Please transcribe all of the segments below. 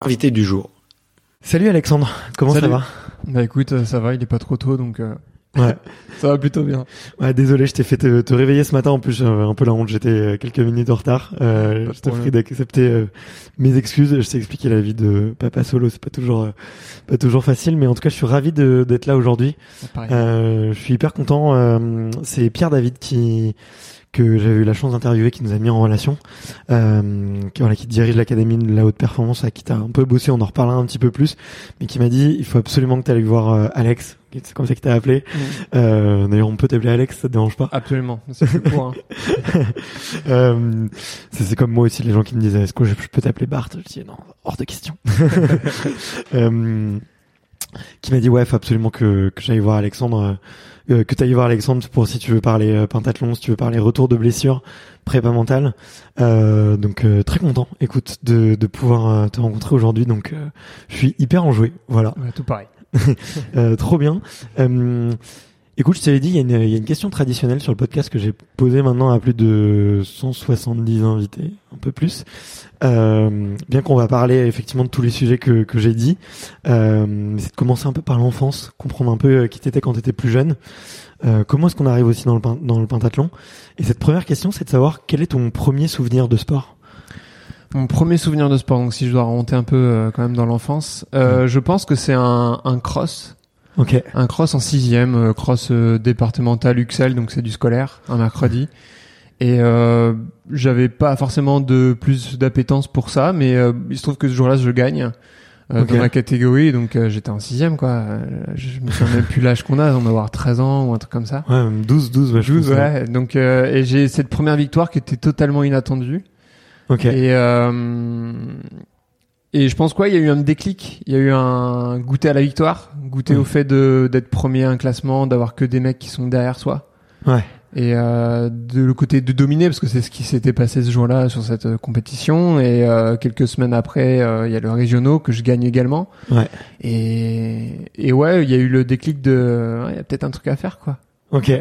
invité du jour. Salut Alexandre, comment ça va? Bah écoute, euh, ça va, il est pas trop tôt, donc euh, Ouais. ça va plutôt bien. Ouais, désolé, je t'ai fait te, te réveiller ce matin. En plus, j'avais un peu la honte. J'étais euh, quelques minutes en retard. Euh, je te prie d'accepter euh, mes excuses. Je t'ai expliqué la vie de papa solo. C'est pas toujours, euh, pas toujours facile, mais en tout cas, je suis ravi de- d'être là aujourd'hui. Pareil. Euh, je suis hyper content. Euh, c'est Pierre David qui que j'avais eu la chance d'interviewer, qui nous a mis en relation, euh, qui, voilà, qui dirige l'académie de la haute performance, à qui t'as un peu bossé, on en reparlera un petit peu plus, mais qui m'a dit il faut absolument que tu ailles voir euh, Alex, c'est comme ça que t'as appelé. Mm. Euh, D'ailleurs, on peut t'appeler Alex, ça te dérange pas? Absolument, c'est. Hein. euh, c'est comme moi aussi, les gens qui me disent est-ce que je peux t'appeler Bart? Je dis non, hors de question. euh, qui m'a dit ouais, faut absolument que, que j'aille voir Alexandre, euh, que tu ailles voir Alexandre pour si tu veux parler euh, pentathlon, si tu veux parler retour de blessure, prépa mentale. Euh, donc euh, très content, écoute, de, de pouvoir euh, te rencontrer aujourd'hui. Donc euh, je suis hyper enjoué, voilà. Ouais, tout pareil. Euh, trop bien. Écoute, je te l'ai dit, il y, a une- il y a une question traditionnelle sur le podcast que j'ai posée maintenant à plus de 170 invités, un peu plus. Euh, bien qu'on va parler effectivement de tous les sujets que, que j'ai dit, euh, c'est de commencer un peu par l'enfance, comprendre un peu euh, qui t'étais quand t'étais plus jeune. Euh, comment est-ce qu'on arrive aussi dans le, dans le pentathlon? Et cette première question, c'est de savoir quel est ton premier souvenir de sport? Mon premier souvenir de sport, donc si je dois remonter un peu euh, quand même dans l'enfance, euh, je pense que c'est un, un cross, Ok. un cross en sixième, euh, cross euh, départemental UXL, donc c'est du scolaire, un mercredi. Et euh, j'avais pas forcément de plus d'appétence pour ça, mais euh, il se trouve que ce jour-là, je gagne euh, dans ma catégorie, donc euh, j'étais en sixième, quoi. Euh, Je me souviens même plus l'âge qu'on a, on doit avoir 13 ans ou un truc comme ça. Ouais, même 12, 12, ouais, je 12, pense, ouais. Donc, euh, et j'ai cette première victoire qui était totalement inattendue. Ok. Et, euh, et je pense quoi, il y a eu un déclic, il y a eu un goûter à la victoire, goûter Mm. au fait de d'être premier à un classement, d'avoir que des mecs qui sont derrière soi. Ouais. Et euh, de le côté de dominer, parce que c'est ce qui s'était passé ce jour-là sur cette euh, compétition. Et euh, quelques semaines après, euh, il y a le régionaux que je gagne également. Ouais. Et, et ouais, il y a eu le déclic de, ouais, il y a peut-être un truc à faire, quoi. Ok.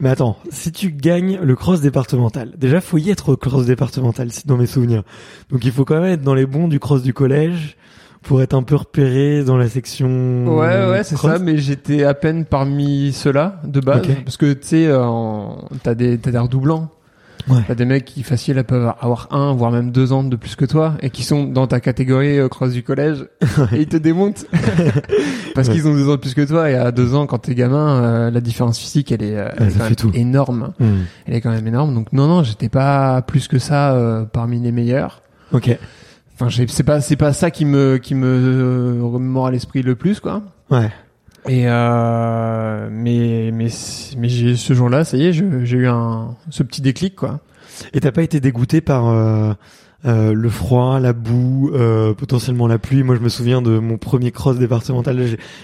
Mais attends, si tu gagnes le cross départemental, déjà faut y être au cross départemental, si dans mes souvenirs. Donc il faut quand même être dans les bons du cross du collège pour être un peu repéré dans la section. Ouais, ouais, c'est ça, mais j'étais à peine parmi ceux-là, de base. Parce que, tu sais, euh, t'as des, t'as des redoublants. Ouais. T'as des mecs qui, facile, peuvent avoir un, voire même deux ans de plus que toi, et qui sont dans ta catégorie euh, cross du collège, et ils te démontent. Parce Ouais. qu'ils ont deux ans de plus que toi, et à deux ans, quand t'es gamin, euh, la différence physique, elle est, euh, elle est quand même tout. énorme. Hmm. Elle est quand même énorme. Donc, non, non, j'étais pas plus que ça euh, parmi les meilleurs. Ok. Enfin, c'est pas, c'est pas ça qui me, qui me euh, remémore à l'esprit le plus, quoi. Ouais. Et euh, mais mais mais j'ai ce jour-là, ça y est, j'ai eu un ce petit déclic quoi. Et t'as pas été dégoûté par euh, euh, le froid, la boue, euh, potentiellement la pluie Moi, je me souviens de mon premier cross départemental.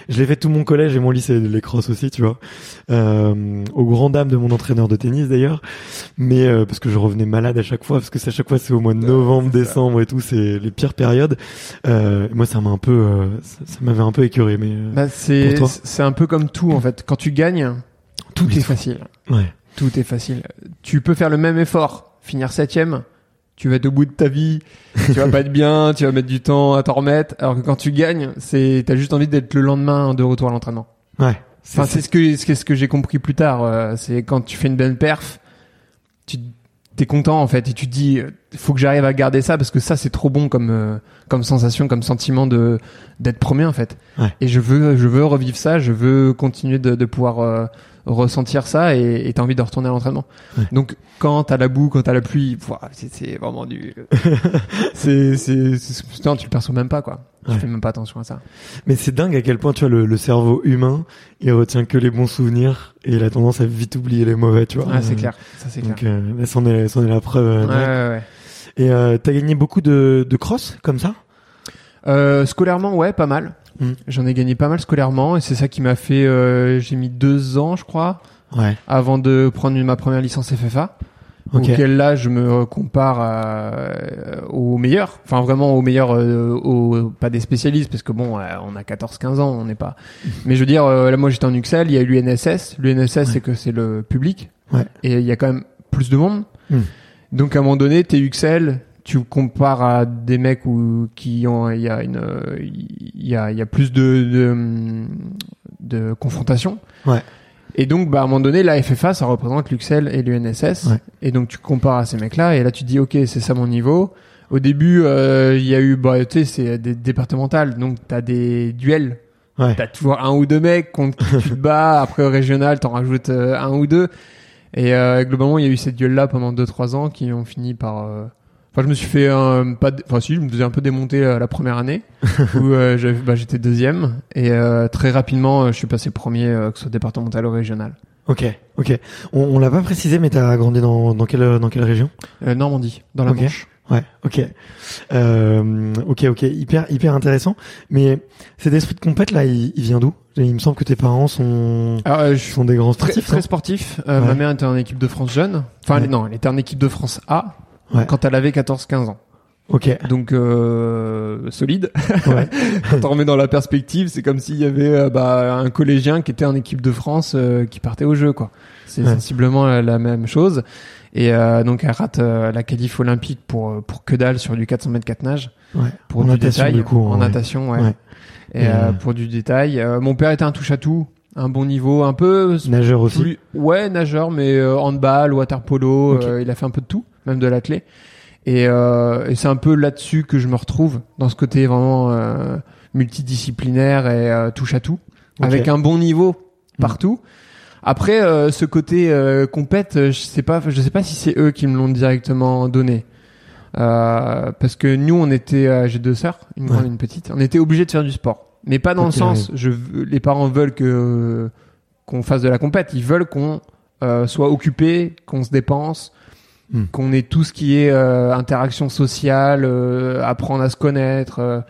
Je l'ai fait tout mon collège et mon lycée, les cross aussi, tu vois. Euh, au grand dam de mon entraîneur de tennis d'ailleurs. Mais euh, parce que je revenais malade à chaque fois, parce que à chaque fois c'est au mois de novembre, décembre et tout, c'est les pires périodes. Euh, moi, ça m'a un peu, euh, ça, ça m'avait un peu écœuré. Mais euh, Bah, c'est Pour toi c'est un peu comme tout en fait. Quand tu gagnes, tout est est facile. ouais, Tout est facile. Tu peux faire le même effort, finir septième. Tu vas être au bout de ta vie, tu vas pas être bien, tu vas mettre du temps à t'en remettre. Alors que quand tu gagnes, c'est t'as juste envie d'être le lendemain de retour à l'entraînement. ouais. C'est- Enfin, c'est ce que c'est ce que j'ai compris plus tard. euh, c'est quand tu fais une bonne perf, tu t'es content en fait et tu te dis euh, faut que j'arrive à garder ça parce que ça c'est trop bon comme euh, comme sensation, comme sentiment de d'être premier en fait. Ouais. Et je veux je veux revivre ça, je veux continuer de, de pouvoir euh, ressentir ça et t'as envie de retourner à l'entraînement. Ouais. Donc quand t'as la boue, quand t'as la pluie, c'est vraiment du c'est c'est tu le perçois même pas quoi. Tu Ouais. fais même pas attention à ça. Mais c'est dingue à quel point tu vois le, le cerveau humain, il retient que les bons souvenirs et il a tendance à vite oublier les mauvais, tu vois. Ouais, c'est Euh, clair, ça c'est clair. Donc euh, là, c'en est, c'en est la preuve. euh, ouais, ouais. Et euh, t'as gagné beaucoup de, de cross comme ça? Euh, scolairement, ouais, pas mal. Mm. J'en ai gagné pas mal scolairement et c'est ça qui m'a fait. euh, J'ai mis deux ans, je crois, Ouais. avant de prendre ma première licence FFA. Ok. Auquel là, je me compare à- euh, aux meilleurs. Enfin, vraiment aux meilleurs, euh, aux, pas des spécialistes, parce que bon, euh, on a 14-15 ans, on n'est pas. Mais je veux dire, euh, là, moi, j'étais en UXL, il y a eu l'UNSS. L'UNSS, c'est que c'est le public. Ouais. Et il y a quand même plus de monde. Mm. Donc, à un moment donné, t'es UXL, tu compares à des mecs où, qui ont, il y a une, euh, il y a, il y a plus de, de, de confrontation. Ouais. Et donc, bah, à un moment donné, la FFA, ça représente l'UXL et l'UNSS. Ouais. Et donc, tu compares à ces mecs-là, et là, tu te dis, OK, c'est ça mon niveau. Au début, euh, il y a eu, bah, tu sais, c'est des départementales, donc t'as des duels. Ouais. T'as toujours un ou deux mecs contre qui tu te bats. Après, au régional, t'en rajoutes euh, un ou deux. Et euh, globalement, il y a eu ces duels-là pendant 2-3 ans qui ont fini par... Enfin, je me suis fait un... Pas... Enfin, si, je me faisais un peu démonter euh, la première année, où euh, j'avais- bah, j'étais deuxième. Et euh, très rapidement, euh, je suis passé premier, euh, que ce soit départemental ou régional. Ok. Ok. On, on l'a pas précisé, mais t'as grandi dans, dans quelle dans quelle région? Euh, Normandie, dans la Ok. Manche. Ouais. Ok. Euh, ok. Ok. Hyper hyper intéressant. Mais cet esprit de compète là, il, il vient d'où? Il me semble que tes parents sont Alors, euh, je sont des grands très, sportifs. très non? sportif. Euh, Ouais. Ma mère était en équipe de France jeune. Enfin, Ouais. elle- non, elle était en équipe de France A Ouais. quand elle avait 14-15 ans. Ok. Donc, euh, solide. Ouais. Quand on remet dans la perspective, c'est comme s'il y avait euh, bah, un collégien qui était en équipe de France euh, qui partait au jeu, quoi. C'est Ouais. sensiblement la, la même chose. Et euh, donc elle rate euh, la qualif olympique pour euh, pour que dalle sur du 400 mètres 4 nages. Ouais. Pour En du natation, détail, du coup, en natation, ouais. Ouais. Et, euh, euh, pour du détail, euh, mon père était un touche à tout, un bon niveau, un peu Nageur aussi. plus- ouais nageur, mais euh, handball, water polo, Ok. euh, il a fait un peu de tout, même de l'athlé. Et, euh, et c'est un peu là-dessus que je me retrouve dans ce côté vraiment euh, multidisciplinaire et euh, touche à tout, avec un bon niveau Mm. partout. Après, euh, ce côté euh, compète, euh, je sais pas, je sais pas si c'est eux qui me l'ont directement donné. Euh, parce que nous, on était, euh, j'ai deux sœurs, une grande Ouais. et une petite, on était obligés de faire du sport, mais pas dans le sens, je, les parents veulent que qu'on fasse de la compète, ils veulent qu'on euh, soit occupé, qu'on se dépense, Hmm. qu'on ait tout ce qui est euh, interaction sociale, euh, apprendre à se connaître, euh,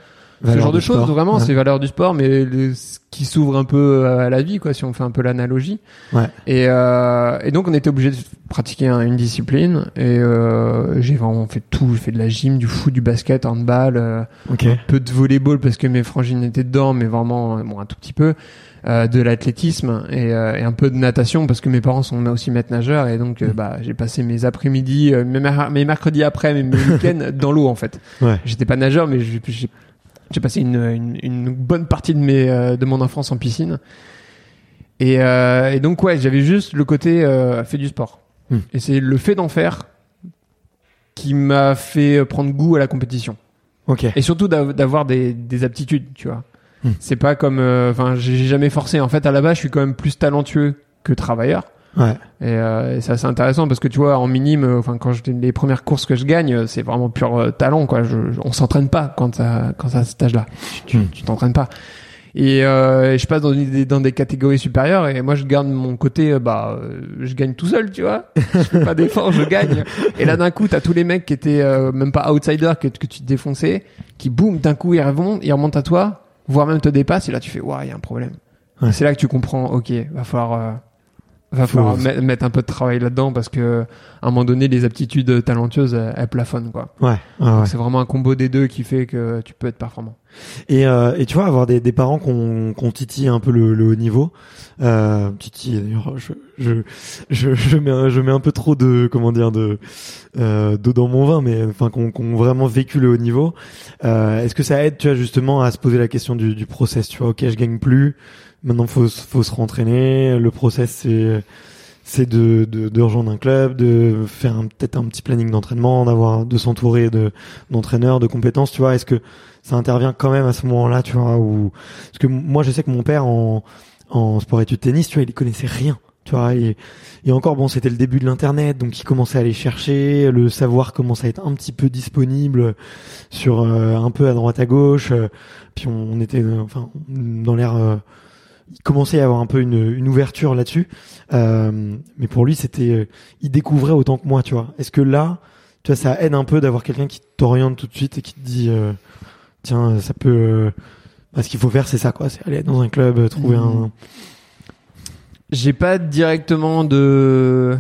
ce genre de choses. Vraiment, Ouais. c'est valeurs du sport, mais ce qui s'ouvre un peu à la vie, quoi, si on fait un peu l'analogie. Ouais. Et, euh, et donc on était obligé de pratiquer un- une discipline et euh, j'ai vraiment fait tout. J'ai fait de la gym, du foot, du basket, handball, euh, un peu de volleyball parce que mes frangines étaient dedans, mais vraiment euh, bon un tout petit peu. Euh, de l'athlétisme et, euh, et un peu de natation parce que mes parents sont aussi maîtres nageurs et donc euh, bah j'ai passé mes après-midi, euh, mes, mer- mes mercredis après, mes, mes week-ends dans l'eau en fait. Ouais. J'étais pas nageur mais j'ai- passé une, une, une bonne partie de mes euh, de mon enfance en piscine. Et, euh, et donc ouais, j'avais juste le côté euh, fait du sport. Hmm. Et c'est le fait d'en faire qui m'a fait prendre goût à la compétition. Ok. Et surtout d'av- d'avoir des, des aptitudes, tu vois. Hmm. C'est pas comme, euh, enfin, j'ai j'ai jamais forcé. En fait, à la base, je suis quand même plus talentueux que travailleur. Ouais. Et, euh, et c'est assez intéressant parce que tu vois, en minime, euh, enfin, quand je, les premières courses que je gagne, euh, c'est vraiment pur euh, talent, quoi. Je, je- on s'entraîne pas quand ça, quand ça à cet âge-là. Tu, tu t'entraînes pas. Et, euh, et je passe dans des, dans des catégories supérieures et moi je garde mon côté euh, bah euh, je gagne tout seul tu vois je fais pas d'effort je gagne et là d'un coup t'as tous les mecs qui étaient euh, même pas outsiders que, que tu te défonçais qui boum d'un coup ils remontent ils remontent à toi voire même te dépassent et là tu fais waouh il y a un problème Ouais. C'est là que tu comprends ok va falloir euh, va falloir met- mettre un peu de travail là-dedans parce que à un moment donné les aptitudes talentueuses elles, elles plafonnent quoi ouais. c'est vraiment un combo des deux qui fait que tu peux être performant Et, euh, et tu vois, avoir des, des parents qu'on qu'on titille un peu le, le haut niveau. Euh, titille, d'ailleurs, je, je, je, mets, un- je mets un peu trop de, comment dire, de euh, d'eau dans mon vin, mais enfin qu'on qu'on vraiment vécu le haut niveau. Euh, Est-ce que ça aide, tu vois, justement, à se poser la question du, du process Tu vois, ok, je gagne plus. Maintenant, faut, faut se rentraîner. Le process, c'est c'est de, de, de rejoindre un club, de faire peut-être un petit planning d'entraînement, d'avoir, de s'entourer de d'entraîneurs, de compétences. Tu vois, est-ce que ça intervient quand même à ce moment-là, tu vois, où parce que moi je sais que mon père en en sport études tennis, tu vois, il connaissait rien, tu vois, et, et encore bon, c'était le début de l'internet, donc il commençait à aller chercher, le savoir commençait à être un petit peu disponible sur euh, un peu à droite à gauche, euh, puis on, on était euh, enfin dans euh, il commençait à y avoir un peu une, une ouverture là-dessus, euh, mais pour lui c'était euh, il découvrait autant que moi, tu vois. Est-ce que là, tu vois, ça aide un peu d'avoir quelqu'un qui t'oriente tout de suite et qui te dit euh, tiens, ça peut. euh, bah, ce qu'il faut faire, c'est ça, quoi. C'est aller dans un club, trouver un. J'ai pas directement de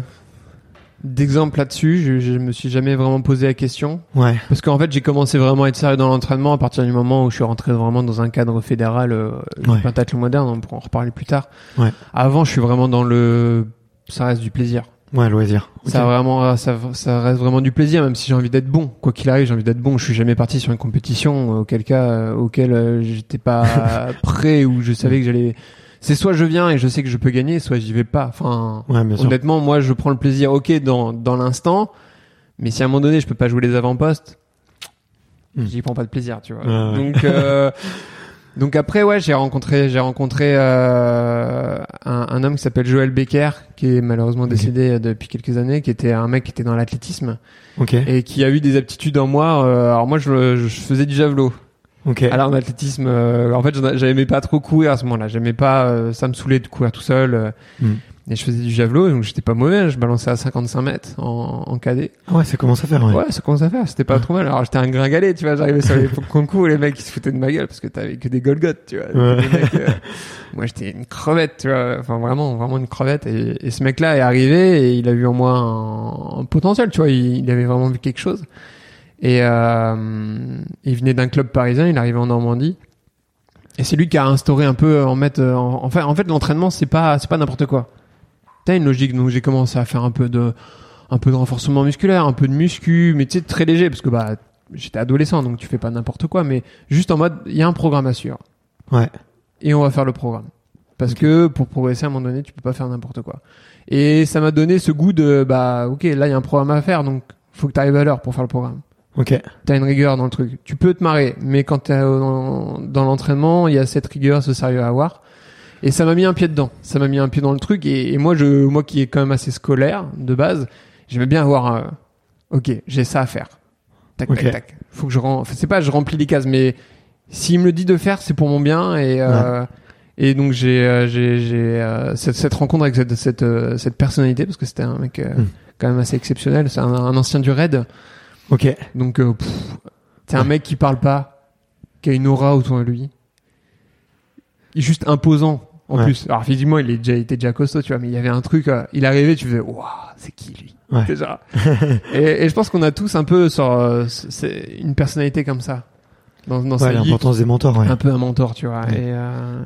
d'exemple là-dessus. Je, je me suis jamais vraiment posé la question Ouais. parce qu'en fait j'ai commencé vraiment à être sérieux dans l'entraînement à partir du moment où je suis rentré vraiment dans un cadre fédéral, euh, Ouais. pentathlon moderne. On pourra en reparler plus tard. Ouais. Avant, je suis vraiment dans le ça reste du plaisir. Ouais, loisir. Ça vraiment, ça, ça reste vraiment du plaisir, même si j'ai envie d'être bon. Quoi qu'il arrive, j'ai envie d'être bon. Je suis jamais parti sur une compétition, euh, auquel cas, euh, auquel euh, j'étais pas prêt ou je savais que j'allais. C'est soit je viens et je sais que je peux gagner, soit j'y vais pas. Enfin, Ouais, honnêtement, moi, je prends le plaisir, ok, dans dans l'instant, mais si à un moment donné, je peux pas jouer les avant-postes, Hmm. j'y prends pas de plaisir, tu vois. Ouais. Donc. euh, Donc après ouais j'ai rencontré j'ai rencontré euh, un, un homme qui s'appelle Joël Becker qui est malheureusement décédé euh, depuis quelques années qui était un mec qui était dans l'athlétisme Ok. et qui a eu des aptitudes en moi euh, alors moi je, je faisais du javelot Ok. alors en athlétisme euh, en fait j'aimais pas trop courir à ce moment-là j'aimais pas euh, ça me saoulait de courir tout seul euh, Hmm. et je faisais du javelot donc j'étais pas mauvais je balançais à 55 mètres en, en cadet Ah ouais, ça commence à faire. Ouais. Ouais, ça commence à faire. C'était pas trop mal. Alors, j'étais un gringalet, tu vois. J'arrivais sur les concours, les mecs, ils se foutaient de ma gueule parce que t'avais que des Golgoth, tu vois. Ouais. Mecs, euh, Moi, j'étais une crevette, tu vois. Enfin, vraiment, vraiment une crevette. Et, et ce mec-là est arrivé et il a vu en moi un, un potentiel, tu vois. Il, il avait vraiment vu quelque chose. Et euh, il venait d'un club parisien, il arrivait en Normandie. Et c'est lui qui a instauré un peu en mettre en, en fait en fait l'entraînement c'est pas c'est pas n'importe quoi. T'as une logique donc j'ai commencé à faire un peu de un peu de renforcement musculaire, un peu de muscu, mais tu sais très léger parce que bah j'étais adolescent donc tu fais pas n'importe quoi mais juste en mode il y a un programme à suivre Ouais. et on va faire le programme. Parce que pour progresser à un moment donné, tu peux pas faire n'importe quoi. Et ça m'a donné ce goût de bah OK, là il y a un programme à faire donc faut que tu arrives à l'heure pour faire le programme. Ok. T'as une rigueur dans le truc. Tu peux te marrer, mais quand t'es dans, dans l'entraînement, il y a cette rigueur, ce sérieux à avoir. Et ça m'a mis un pied dedans. Ça m'a mis un pied dans le truc. Et, et moi, je, moi qui est quand même assez scolaire de base, j'aimais bien avoir. un ok, j'ai ça à faire. Tac, tac, tac. Faut que je enfin, c'est pas je remplis les cases, mais s'il me le dit de faire, c'est pour mon bien. Et euh, et donc j'ai euh, j'ai j'ai euh, cette, cette rencontre avec cette cette euh, cette personnalité parce que c'était un mec euh, Hmm. quand même assez exceptionnel. C'est un, un ancien du raid. Ok. Donc, euh, c'est un mec qui parle pas, qui a une aura autour de lui. Il est juste imposant, en Ouais. plus. Alors, physiquement, il, est déjà, il était déjà costaud, tu vois, mais il y avait un truc, euh, il arrivait, tu faisais, waouh, c'est qui lui? Ouais. Déjà. et, et je pense qu'on a tous un peu sur, euh, une personnalité comme ça. Dans, dans Ouais, l'importance des mentors. Ouais. Un peu un mentor, tu vois. Et, euh,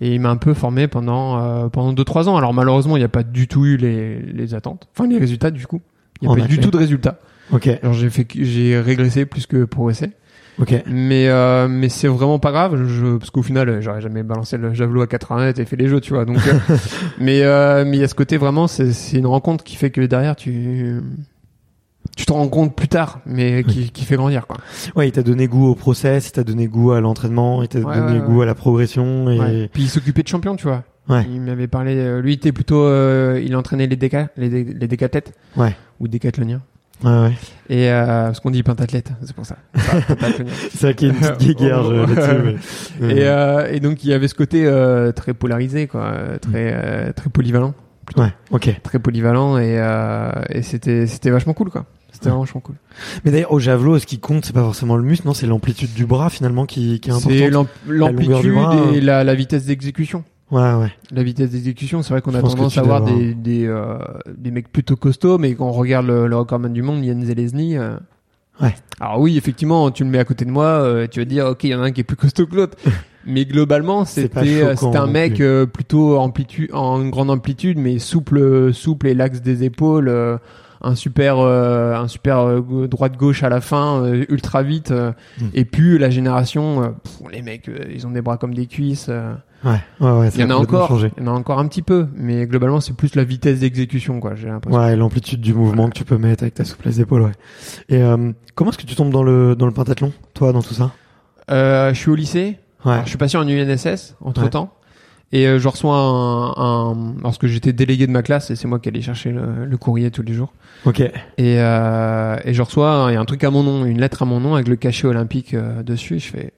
et il m'a un peu formé pendant, euh, pendant deux, trois ans. Alors, malheureusement, il n'y a pas du tout eu les, les attentes. Enfin, les résultats, du coup. Il n'y a pas du tout de résultats. Ok. Alors j'ai fait, j'ai régressé plus que progressé. Ok. Mais euh, mais c'est vraiment pas grave, je, parce qu'au final, j'aurais jamais balancé le javelot à 80 mètres et fait les jeux, tu vois. Donc, euh, mais euh, mais il y a ce côté vraiment, c'est c'est une rencontre qui fait que derrière tu tu te rends compte plus tard, mais qui, qui fait grandir quoi. Ouais, il t'a donné goût au process, il t'a donné goût à l'entraînement, il t'a Ouais, donné ouais, goût ouais. à la progression et Ouais. Puis il s'occupait de champion, tu vois. Ouais. Il m'avait parlé. euh, lui, il était plutôt, euh, il entraînait les déca, les, dé- les décathlètes Ouais. ou décathloniens. Ouais, ouais. Et euh, parce qu'on dit pentathlète, c'est pour ça. C'est vrai qu'il y a une petite guéguerre je- là-dessus. mais- Et, euh, et donc il y avait ce côté euh, très polarisé, quoi, très euh, très polyvalent, Ouais, ok. très polyvalent et euh, et c'était c'était vachement cool, quoi. C'était Ouais. vachement cool. Mais d'ailleurs, au javelot, ce qui compte, c'est pas forcément le muscle, non, c'est l'amplitude du bras finalement qui, qui est C'est importante. du l'amplitude bras, et la, la vitesse d'exécution. Ouais, ouais. La vitesse d'exécution, c'est vrai qu'on a tendance à avoir- des des, euh, des mecs plutôt costauds, mais quand on regarde le, le recordman du monde, Yann Zelezny. euh, Ouais. Alors oui, effectivement, tu le mets à côté de moi, euh, tu vas dire, ok, il y en a un qui est plus costaud que l'autre. mais globalement, c'était euh, c'était un mec euh, plutôt amplitude, en grande amplitude, mais souple, souple et l'axe des épaules. Un super euh, un super euh, droite gauche à la fin euh, ultra vite euh, Mm. et puis la génération euh, pff, les mecs euh, ils ont des bras comme des cuisses euh, Ouais, ouais, ouais. il y en a encore, il y en a encore un petit peu, mais globalement c'est plus la vitesse d'exécution quoi. J'ai l'impression. Ouais, l'amplitude du mouvement que tu peux mettre avec ta souplesse d'épaule, ouais. Et euh, comment est-ce que tu tombes dans le dans le pentathlon, toi, dans tout ça? Euh, je suis au lycée, Ouais. Alors, je suis passé en UNSS entre temps, et euh, je reçois un, un lorsque j'étais délégué de ma classe et c'est moi qui allais chercher le, le courrier tous les jours. Ok. Et, euh, et je reçois un, il y a un truc à mon nom, une lettre à mon nom avec le cachet olympique euh, dessus. Je fais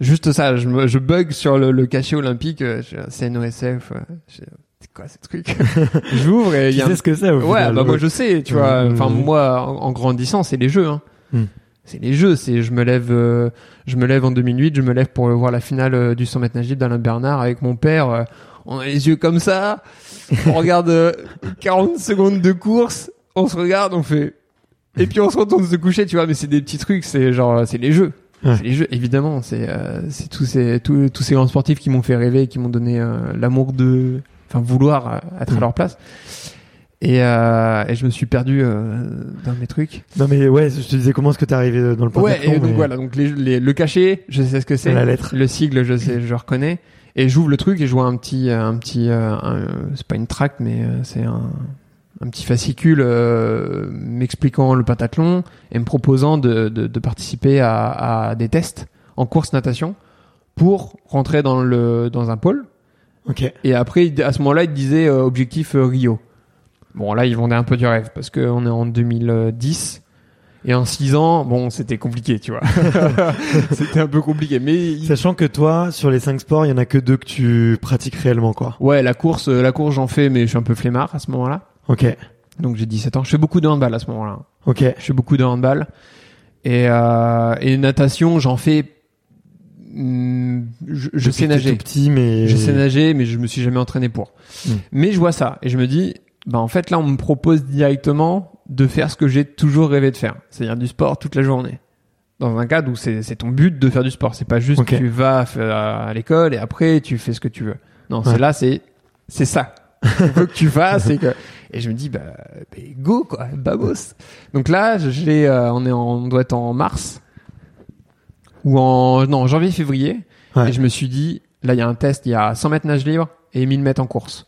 juste ça, je, me, je bug sur le, le cachet olympique, euh, CNOSF. euh, fais, c'est quoi ce truc J'ouvre et il Tu y a sais un ce que c'est Ouais, bah moi je sais, tu vois. Enfin moi, en, en grandissant, c'est les jeux. Hein. Mhm. C'est les jeux. C'est je me lève, euh, je me lève en 2008, je me lève pour voir la finale euh, du 100 mètres nage d'Alain Bernard avec mon père. euh, on a les yeux comme ça. On regarde euh, 40 secondes de course. On se regarde, on fait. Et puis on se retourne se coucher, tu vois. Mais c'est des petits trucs. C'est genre, c'est les jeux. Ouais. C'est les jeux, évidemment. C'est euh, c'est tous ces tous, tous ces grands sportifs qui m'ont fait rêver, qui m'ont donné euh, l'amour de, enfin vouloir euh, être à Mhm. leur place. Et, euh, et je me suis perdu euh, dans mes trucs. Non mais ouais, je te disais comment est-ce que t'es arrivé dans le Ouais, et donc mais- voilà, donc les, les- le cachet, je sais ce que c'est. La lettre. Le sigle, je sais, je reconnais. Et j'ouvre le truc et je vois un petit, un petit, euh, c'est pas une tract, mais euh, c'est un, un petit fascicule euh, m'expliquant le pentathlon et me proposant de, de, de participer à, à des tests en course natation pour rentrer dans le dans un pôle. Ok. Et après, à ce moment-là, il disait euh, objectif euh, Rio. Bon, là, ils vendaient un peu du rêve parce qu'on est en 2010. Et en 6 ans, bon, c'était compliqué, tu vois. c'était un peu compliqué. Mais Sachant que toi, sur les cinq sports, il y en a que deux que tu pratiques réellement, quoi. ouais, la course, euh, la course, j'en fais, mais je suis un peu flemmard à ce moment-là. Ok. Donc j'ai 17 ans. Je fais beaucoup de handball à ce moment-là. Ok. Je fais beaucoup de handball. Et, euh, et natation, j'en fais. hmm, je sais nager. tout petit, mais Je sais nager, mais je me suis jamais entraîné pour. Mm. Mais je vois ça et je me dis, bah en fait là, on me propose directement de faire ce que j'ai toujours rêvé de faire, c'est-à-dire du sport toute la journée. Dans un cadre où c'est ton but de faire du sport, c'est pas juste Ok. tu vas à l'école et après tu fais ce que tu veux. Non, Ouais. c'est là, c'est c'est ça. Je veux que tu fasses et que et je me dis bah, bah, go quoi, babos. Donc là, j'ai euh, on est en, on doit être en mars ou en non janvier février Ouais. et je me suis dit, là, il y a un test, il y a 100 mètres nage libre et 1000 mètres en course.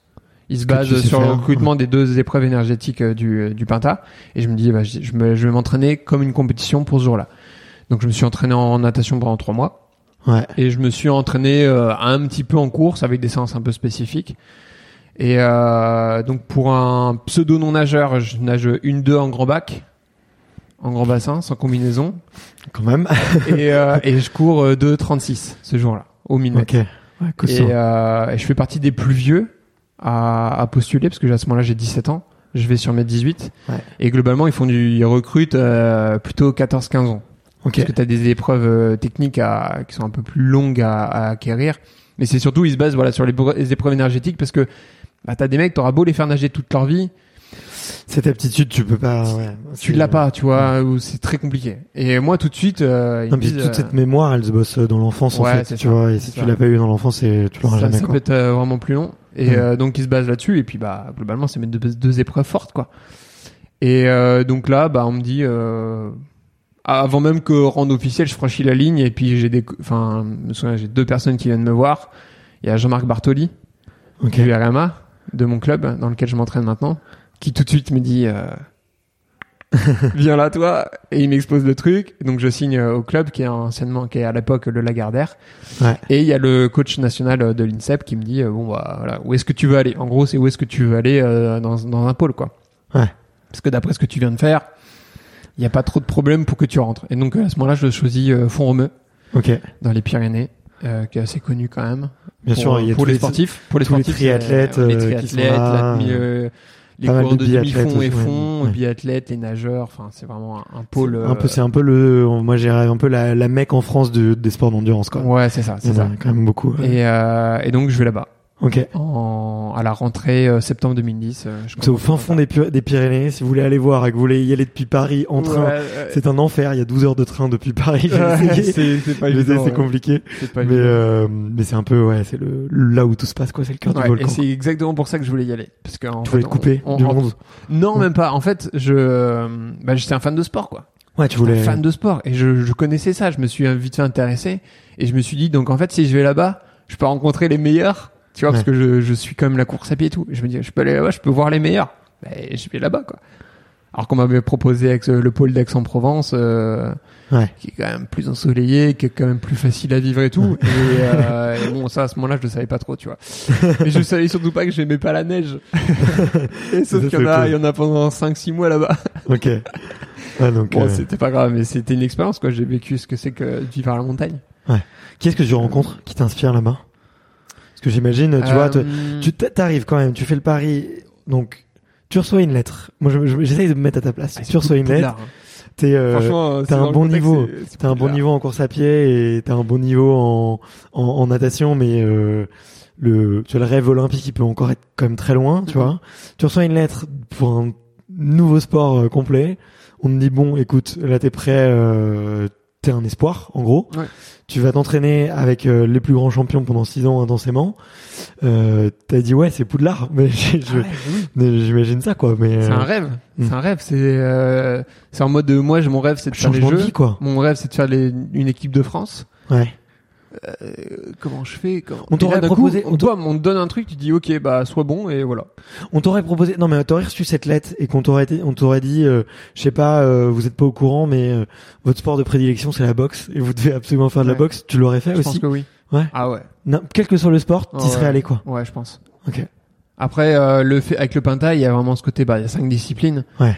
Il se base sur le recrutement des deux épreuves énergétiques euh, du, euh, du Pinta. Et je me dis, bah, je, je me- je vais m'entraîner comme une compétition pour ce jour-là. Donc, je me suis entraîné en natation pendant trois mois. Ouais. Et je me suis entraîné euh, un petit peu en course avec des séances un peu spécifiques. Et euh, donc, pour un pseudo non-nageur, je nage une 2 en grand bac, en grand bassin, sans combinaison. Quand même. et, euh, et je cours euh, 2,36 ce jour-là, au 1000 mètres. ok. Ouais. Et, euh, et je fais partie des plus vieux à, à postuler parce que à ce moment-là j'ai 17 ans. Je vais sur mes 18. Ouais. Et globalement, ils font du, ils recrutent euh, plutôt 14-15 ans. Ok. Parce que tu as des épreuves euh, techniques à, qui sont un peu plus longues à, à acquérir. Mais c'est surtout, ils se basent voilà, sur les, les épreuves énergétiques parce que bah, t'as des mecs, t'auras beau les faire nager toute leur vie, Cette aptitude, tu peux pas. Ouais. tu l'as pas, tu vois, ou c'est très compliqué. Et moi, tout de suite, euh, ils Non, me puis disent, toute euh, cette mémoire, elle se bosse dans l'enfance, en Ouais, fait. Tu ça, vois, et si tu ça. l'as pas eu dans l'enfance, c'est- tu l'auras jamais, ça quoi. peut être euh, vraiment plus long. Et euh, donc ils se basent là-dessus. Et puis bah globalement c'est mes deux, deux épreuves fortes quoi. Et euh, donc là bah on me dit euh, avant même que rende officiel, je franchis la ligne et puis j'ai des, enfin, je me souviens, j'ai deux personnes qui viennent me voir. Il y a Jean-Marc Bartoli Ok. du RMA de mon club dans lequel je m'entraîne maintenant, qui tout de suite me dit euh, viens là toi et il m'expose le truc. Donc je signe euh, au club qui est anciennement, qui est à l'époque le Lagardère. Ouais. Et il y a le coach national euh, de l'INSEP qui me dit bon bah voilà où est-ce que tu veux aller? En gros c'est où est-ce que tu veux aller euh, dans dans un pôle quoi. Ouais. Parce que d'après ce que tu viens de faire, il n'y a pas trop de problème pour que tu rentres. Et donc à ce moment-là je choisis euh, Font-Romeu Ok. dans les Pyrénées. euh, qui est assez connu quand même Bien pour, sûr, il y a pour les, sportifs, pour les tous les sportifs, triathlètes, les qui triathlètes, sont là, la demi- les pas coureurs de demi-fond et fond, Ouais. biathlètes, les nageurs, enfin c'est vraiment un, pôle. Un peu, euh, c'est un peu le, moi j'ai un peu la, la mecque en France de, des sports d'endurance quoi. Ouais, c'est ça, c'est ça. quand même beaucoup. Et, euh, et donc je vais là-bas Ok. en, à la rentrée euh, septembre 2010. euh, C'est au fin fond des, Py- des Pyrénées. Si vous voulez aller voir et que vous voulez y aller depuis Paris en Ouais, train, ouais. c'est un enfer. Il y a 12 heures de train depuis Paris. Ouais, c'est c'est pas J'ai essayé, évident. c'est ouais. compliqué. C'est pas Mais, euh, mais c'est un peu, ouais, c'est le, là où tout se passe, quoi. C'est le cœur Ouais, du et volcan. c'est exactement pour ça que je voulais y aller. Parce qu'en Tu fait, voulais te couper on- du on- monde. Non, même pas. En fait, je, euh, bah, j'étais un fan de sport, quoi. Ouais, tu voulais. un fan de sport et je, je connaissais ça. Je me suis vite fait intéresser et je me suis dit donc en fait si je vais là-bas, je peux rencontrer les meilleurs. Tu vois, parce Ouais. que je, je suis quand même la course à pied et tout. Je me dis je peux aller là-bas, je peux voir les meilleurs. Et je vais là-bas quoi. Alors qu'on m'avait proposé avec le pôle d'Aix-en-Provence, euh, Ouais. qui est quand même plus ensoleillé, qui est quand même plus facile à vivre et tout. et, euh, et bon, ça à ce moment-là, je le savais pas trop, tu vois. Mais je savais surtout pas que j'aimais pas la neige. et sauf qu'il y en a, il y en a pendant 5-6 mois là-bas. Ok. Ouais, donc, Bon, euh, c'était pas grave, mais c'était une expérience, quoi. J'ai vécu ce que c'est que de vivre à la montagne. qui est-ce que tu rencontres qui t'inspire là-bas? Que j'imagine, tu vois, Euh, tu t'a- t'arrives quand même, tu fais le pari, donc, tu reçois une lettre. Moi, je- je- j'essaye de me mettre à ta place. ah, tu reçois une lettre, hein. t'es, euh, t'as un bon contexte, niveau. T'as un bon niveau en course à pied et t'as un bon niveau en, en, en natation, mais euh, le, tu vois, le rêve olympique, il peut encore être quand même très loin, tu vois. Tu reçois une lettre pour un nouveau sport euh, complet. On te dit bon, écoute, là t'es prêt, euh, t'es un espoir, en gros. Ouais. Tu vas t'entraîner avec euh, les plus grands champions pendant six ans intensément. Euh, t'as dit ouais, c'est Poudlard, mais Ah oui. mais j'imagine ça quoi. Mais C'est euh, un rêve. Mm. C'est un rêve. C'est euh, c'est en mode de moi, je- mon rêve, c'est de faire les jeux. vie quoi. Mon rêve, c'est de faire les, une équipe de France. Ouais. Euh, comment je fais comment... On t'aurait proposé- coup, on bam, on te donne un truc, tu dis ok, bah sois bon et voilà. On t'aurait proposé, non mais t'aurais reçu cette lettre et qu'on t'aurait on t'aurait dit, euh, je sais pas, euh, vous êtes pas au courant, mais euh, votre sport de prédilection c'est la boxe et vous devez absolument faire de la boxe. Tu l'aurais fait Je pense aussi. que oui. Ouais. Ah ouais. Non, quel que soit le sport, Ouais. serais allé quoi. Ouais, je pense. Ok. Après, euh, le fait avec le Pinta, il y a vraiment ce côté, bah, il y a cinq disciplines. Ouais.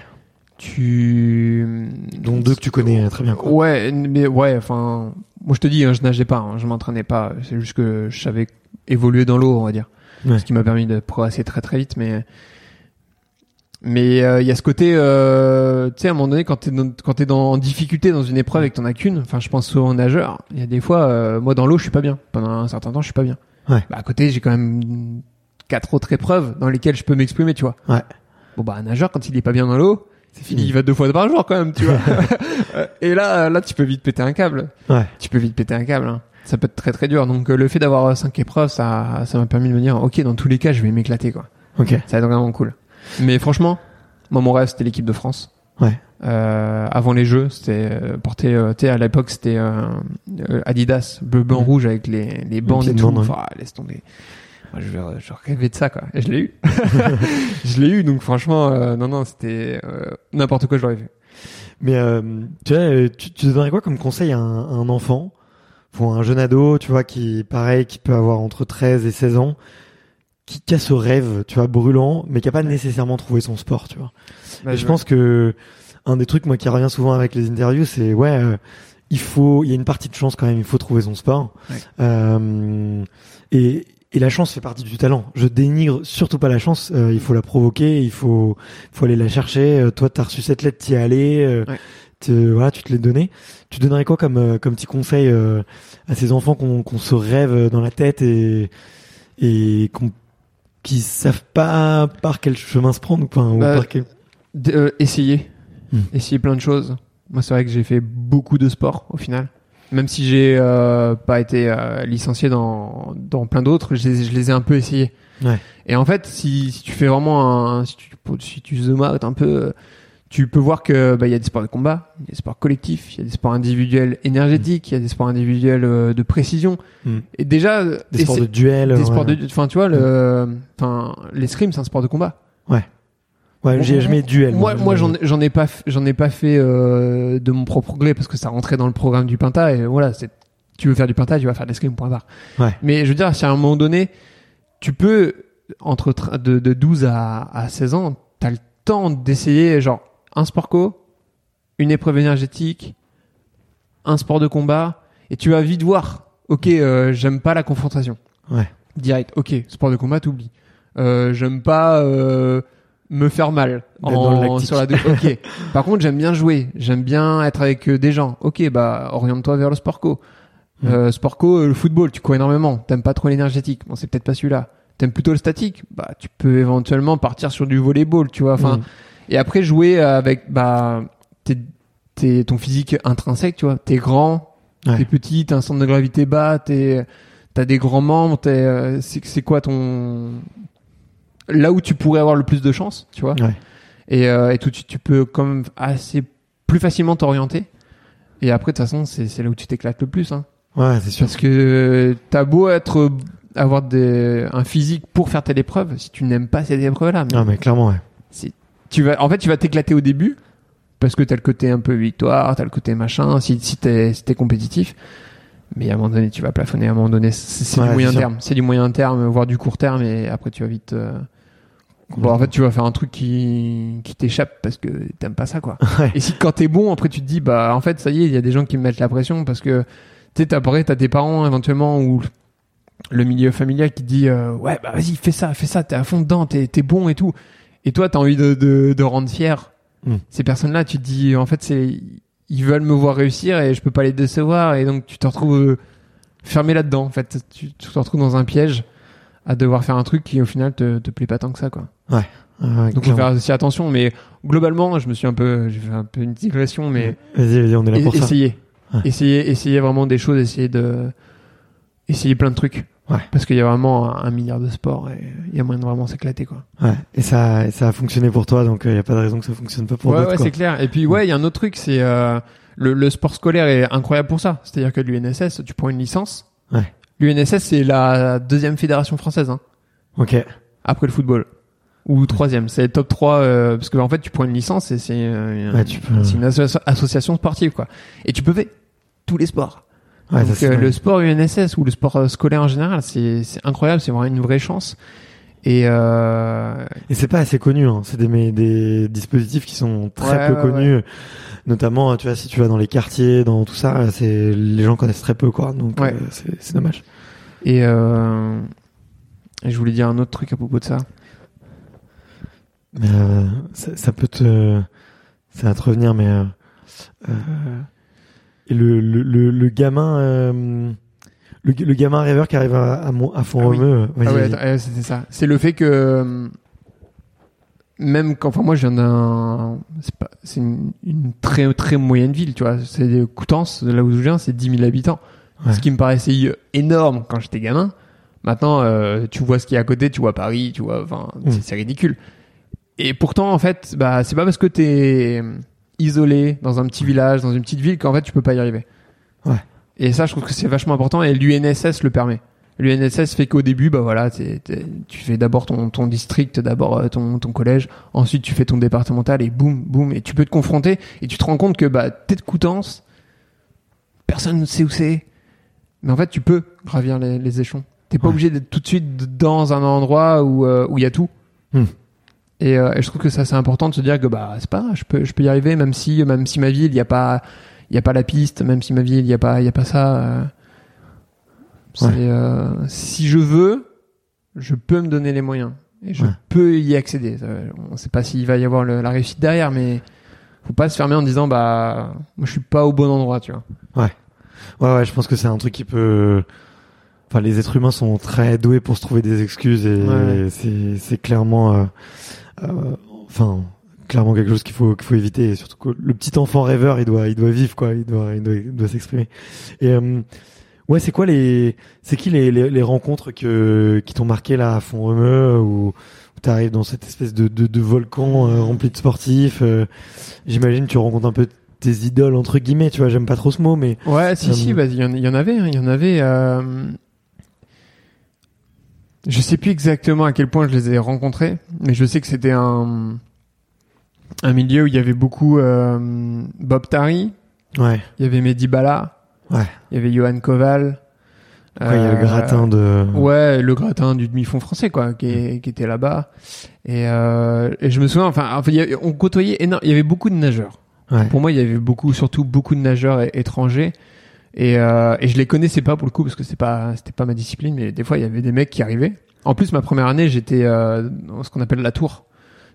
Tu Dont deux que tu connais euh, très bien quoi. Ouais, mais ouais, enfin, moi je te dis, hein, je nageais pas, hein, je m'entraînais pas. C'est juste que je savais évoluer dans l'eau, on va dire, Ouais. ce qui m'a permis de progresser très très vite. Mais mais euh, il y a ce côté, euh, tu sais, à un moment donné, quand t'es dans, quand t'es dans en difficulté dans une épreuve et que t'en as qu'une, enfin, je pense souvent aux nageurs. Il y a des fois, euh, moi dans l'eau, je suis pas bien. Pendant un certain temps, je suis pas bien. Ouais. Bah, à côté, j'ai quand même quatre autres épreuves dans lesquelles je peux m'exprimer, tu vois. Ouais. Bon bah un nageur quand il est pas bien dans l'eau, C'est fini. il va deux fois par jour quand même, tu vois. Et là, là, tu peux vite péter un câble. Ouais. Tu peux vite péter un câble. hein. Ça peut être très très dur. Donc euh, le fait d'avoir euh, cinq épreuves, ça, ça m'a permis de me dire, ok, dans tous les cas, je vais m'éclater quoi. Ok. Ça va être vraiment cool. Mais franchement, moi mon rêve c'était l'équipe de France. Ouais. Euh, avant les Jeux, c'était euh, porté. euh, tu sais, à l'époque c'était Adidas, bleu, blanc, rouge avec les les bandes et tout. ouais. Enfin, laisse tomber. Moi, je, je rêvais de ça quoi. Et je l'ai eu. je l'ai eu. Donc franchement, euh, non non, c'était euh, n'importe quoi, je l'aurais fait. Mais euh, tu vois, euh, tu, tu donnerais quoi comme conseil à un, à un enfant, pour un jeune ado, tu vois, qui pareil, qui peut avoir entre 13 et 16 ans, qui, qui a ce rêve, tu vois, brûlant, mais qui a pas nécessairement trouvé son sport, tu vois. Bah, Et je pense que un des trucs moi qui revient souvent avec les interviews, c'est ouais, euh, il faut, il y a une partie de chance quand même, il faut trouver son sport. Ouais. Euh, et et la chance fait partie du talent. Je dénigre surtout pas la chance. euh, il faut la provoquer, il faut, faut aller la chercher. Euh, toi, t'as reçu cette lettre, t'y es allé. euh, Ouais. te- voilà, tu te l'es donné. Tu donnerais quoi comme euh, comme petit conseil euh, à ces enfants qu'on qu'on se rêve dans la tête et et qu'on qui savent pas par quel chemin se prendre ou, Bah, par quel euh, essayer. Hmm. Essayer plein de choses. Moi, c'est vrai que j'ai fait beaucoup de sport au final. Même si j'ai euh, pas été euh, licencié dans, dans plein d'autres, je les, je les ai un peu essayés. Ouais. Et en fait, si, si tu fais vraiment un, si tu, si tu zoom out un peu, euh, tu peux voir que bah, il y a des sports de combat, il y a des sports collectifs, il y a des sports individuels énergétiques, il y a des sports individuels euh, de précision. Mm. Et déjà, Des et sports de duel. des ouais. sports de, enfin tu vois le, enfin l'escrime c'est un sport de combat. Ouais, j'ai jamais duel. Moi, moi, j'en ai- j'en ai pas, j'en ai pas fait euh, de mon propre gré parce que ça rentrait dans le programme du Pinta et voilà, c'est, tu veux faire du Pinta, tu vas faire de l'escrime, point barre. Ouais. Mais je veux dire, si à un moment donné, tu peux entre de, de 12 à, à 16 ans, t'as le temps d'essayer genre un sport co, une épreuve énergétique, un sport de combat et tu vas vite voir. Ok, euh, j'aime pas la confrontation. Ouais. Direct. Ok, sport de combat, t'oublies. Euh, j'aime pas. Me faire mal dans en, lactique. sur la ok. Par contre j'aime bien jouer. J'aime bien être avec euh, des gens. Ok bah oriente-toi vers le sport co Mm. euh, sport co euh, le football tu cours énormément. T'aimes pas trop l'énergétique. Bon c'est peut-être pas celui-là. T'aimes plutôt le statique. Bah tu peux éventuellement partir sur du volleyball tu vois enfin. Mm. et après jouer avec bah t'es, t'es- ton physique intrinsèque tu vois. T'es grand Ouais. t'es petit t'as un centre de gravité bas t'es t'as des grands membres t'es euh, c'est, c'est quoi ton là où tu pourrais avoir le plus de chance tu vois Ouais. et, euh, et tout de suite tu peux même assez plus facilement t'orienter et après de toute façon c'est, c'est là où tu t'éclates le plus hein. Ouais, c'est sûr. parce que t'as beau être avoir des, un physique pour faire telle épreuve si tu n'aimes pas cette épreuve là Non, mais clairement, ouais. tu vas en fait tu vas t'éclater au début parce que t'as le côté un peu victoire t'as le côté machin si, si t'es si compétitif mais à un moment donné tu vas plafonner à un moment donné c'est, Ouais, du moyen terme c'est du moyen terme voire du court terme et après tu vas vite euh, bon en fait tu vas faire un truc qui qui t'échappe parce que t'aimes pas ça quoi. Ouais. et si quand t'es bon après tu te dis bah en fait ça y est il y a des gens qui me mettent la pression parce que tu sais t'as t'as tes parents éventuellement ou le milieu familial qui te dit euh, ouais bah vas-y fais ça fais ça t'es à fond dedans t'es t'es bon et tout. Et toi t'as envie de, de, de rendre fier Mm. ces personnes là tu te dis en fait c'est ils veulent me voir réussir et je peux pas les décevoir. Et donc tu te retrouves euh, fermé là dedans en fait. Tu, tu te retrouves dans un piège à devoir faire un truc qui au final te, te plaît pas tant que ça quoi Ouais, ouais, donc faut faire aussi attention mais globalement je me suis un peu j'ai fait un peu une digression mais Vas-y, vas-y, on est là pour E- ça. essayez. Ouais. essayez, essayez vraiment des choses, essayez de, essayez plein de trucs. Ouais. Parce qu'il y a vraiment un, milliard de sports et il y a moyen de vraiment s'éclater, quoi. Ouais. Et ça, et ça a fonctionné pour toi, donc il y a pas de raison que ça fonctionne pas pour ouais, d'autres. ouais, c'est clair. Et puis, ouais, il y a un autre truc, c'est, euh, le, le sport scolaire est incroyable pour ça. C'est-à-dire que l'UNSS, tu prends une licence. Ouais. L'UNSS, c'est la deuxième fédération française, hein, Ok. après le football. Ou troisième, c'est top 3, euh, parce que en fait, tu prends une licence et c'est, euh, Ouais, peux- une asso- association sportive, quoi. Et tu peux faire tous les sports. Ouais, Donc, ça, euh, le sport UNSS ou le sport euh, scolaire en général, c'est c'est incroyable, c'est vraiment une vraie chance. Et euh, Et c'est pas assez connu, hein. c'est des, des dispositifs qui sont très Ouais, peu ouais, connus. Notamment, tu vois, si tu vas dans les quartiers, dans tout ça, c'est les gens connaissent très peu, quoi. Donc, euh, c'est dommage. et, euh, et je voulais dire un autre truc à propos de ça. Euh, ça, ça peut te, ça va te revenir, mais euh, et le, le, le, le gamin, euh, le, le gamin rêveur qui arrive à, à, à Ah oui. Font-Romeu, vas-y, Ah ouais, euh, c'était ça. C'est le fait que euh, même quand, enfin moi je viens d'un, c'est pas, c'est une, une très très moyenne ville, tu vois. C'est Coutances, là où je viens, c'est 10 000 habitants. Ouais. Ce qui me paraissait énorme quand j'étais gamin. Maintenant, euh, tu vois ce qu'il y a à côté, tu vois Paris, tu vois, enfin, Mm. c'est- c'est ridicule. Et pourtant, en fait, bah, c'est pas parce que t'es isolé dans un petit village, dans une petite ville, qu'en fait, tu peux pas y arriver. Ouais. Et ça, je trouve que c'est vachement important et l'UNSS le permet. L'UNSS fait qu'au début, bah voilà, tu fais d'abord ton, ton district, d'abord euh, ton, ton collège, ensuite tu fais ton départemental et boum, boum, et tu peux te confronter et tu te rends compte que bah t'es de Coutances, personne ne sait où c'est, mais en fait tu peux gravir les, les échelons. T'es pas Ouais. obligé d'être tout de suite dans un endroit où euh, où il y a tout. Hmm. Et, euh, et je trouve que ça c'est important de se dire que bah c'est pas, je peux je peux y arriver même si même si ma ville il y a pas il y a pas la piste, même si ma ville il y a pas il y a pas ça. euh, Ouais. euh, si je veux, je peux me donner les moyens et je Ouais. peux y accéder. On sait pas s'il va y avoir le- la réussite derrière, mais faut pas se fermer en disant bah moi je suis pas au bon endroit, tu vois. Ouais, ouais, je pense que c'est un truc qui peut. Enfin, les êtres humains sont très doués pour se trouver des excuses et Ouais. c'est c'est clairement, euh, euh, enfin, clairement quelque chose qu'il faut qu'il faut éviter. Et surtout que le petit enfant rêveur, il doit il doit vivre quoi, il doit il doit, il doit s'exprimer. Et euh, ouais, c'est quoi les c'est qui les, les les rencontres que qui t'ont marqué là à Font-Romeu ou t'arrives dans cette espèce de, de, de volcan euh, rempli de sportifs. euh, J'imagine tu rencontres un peu tes idoles entre guillemets. Tu vois, j'aime pas trop ce mot, mais Ouais, si, Euh, si, bah, il y, en- il y en avait, hein, il y en avait. euh, Je sais plus exactement à quel point je les ai rencontrés, mais je sais que c'était un un milieu où il y avait beaucoup euh, Bob Tari, ouais, il y avait Mehdi Bala, ouais. il y avait Johan Koval. Ouais, il y a le euh, gratin de. Ouais, le gratin du demi-fond français, quoi, qui, est- qui était là-bas. Et, euh, et je me souviens, enfin, en fait, il y avait- on côtoyait énorme, il y avait beaucoup de nageurs. Ouais. Pour moi, il y avait beaucoup, surtout beaucoup de nageurs étrangers. Et, euh, et je les connaissais pas pour le coup parce que c'est pas, c'était pas ma discipline. Mais des fois, il y avait des mecs qui arrivaient. En plus, ma première année, j'étais euh, dans ce qu'on appelle la tour,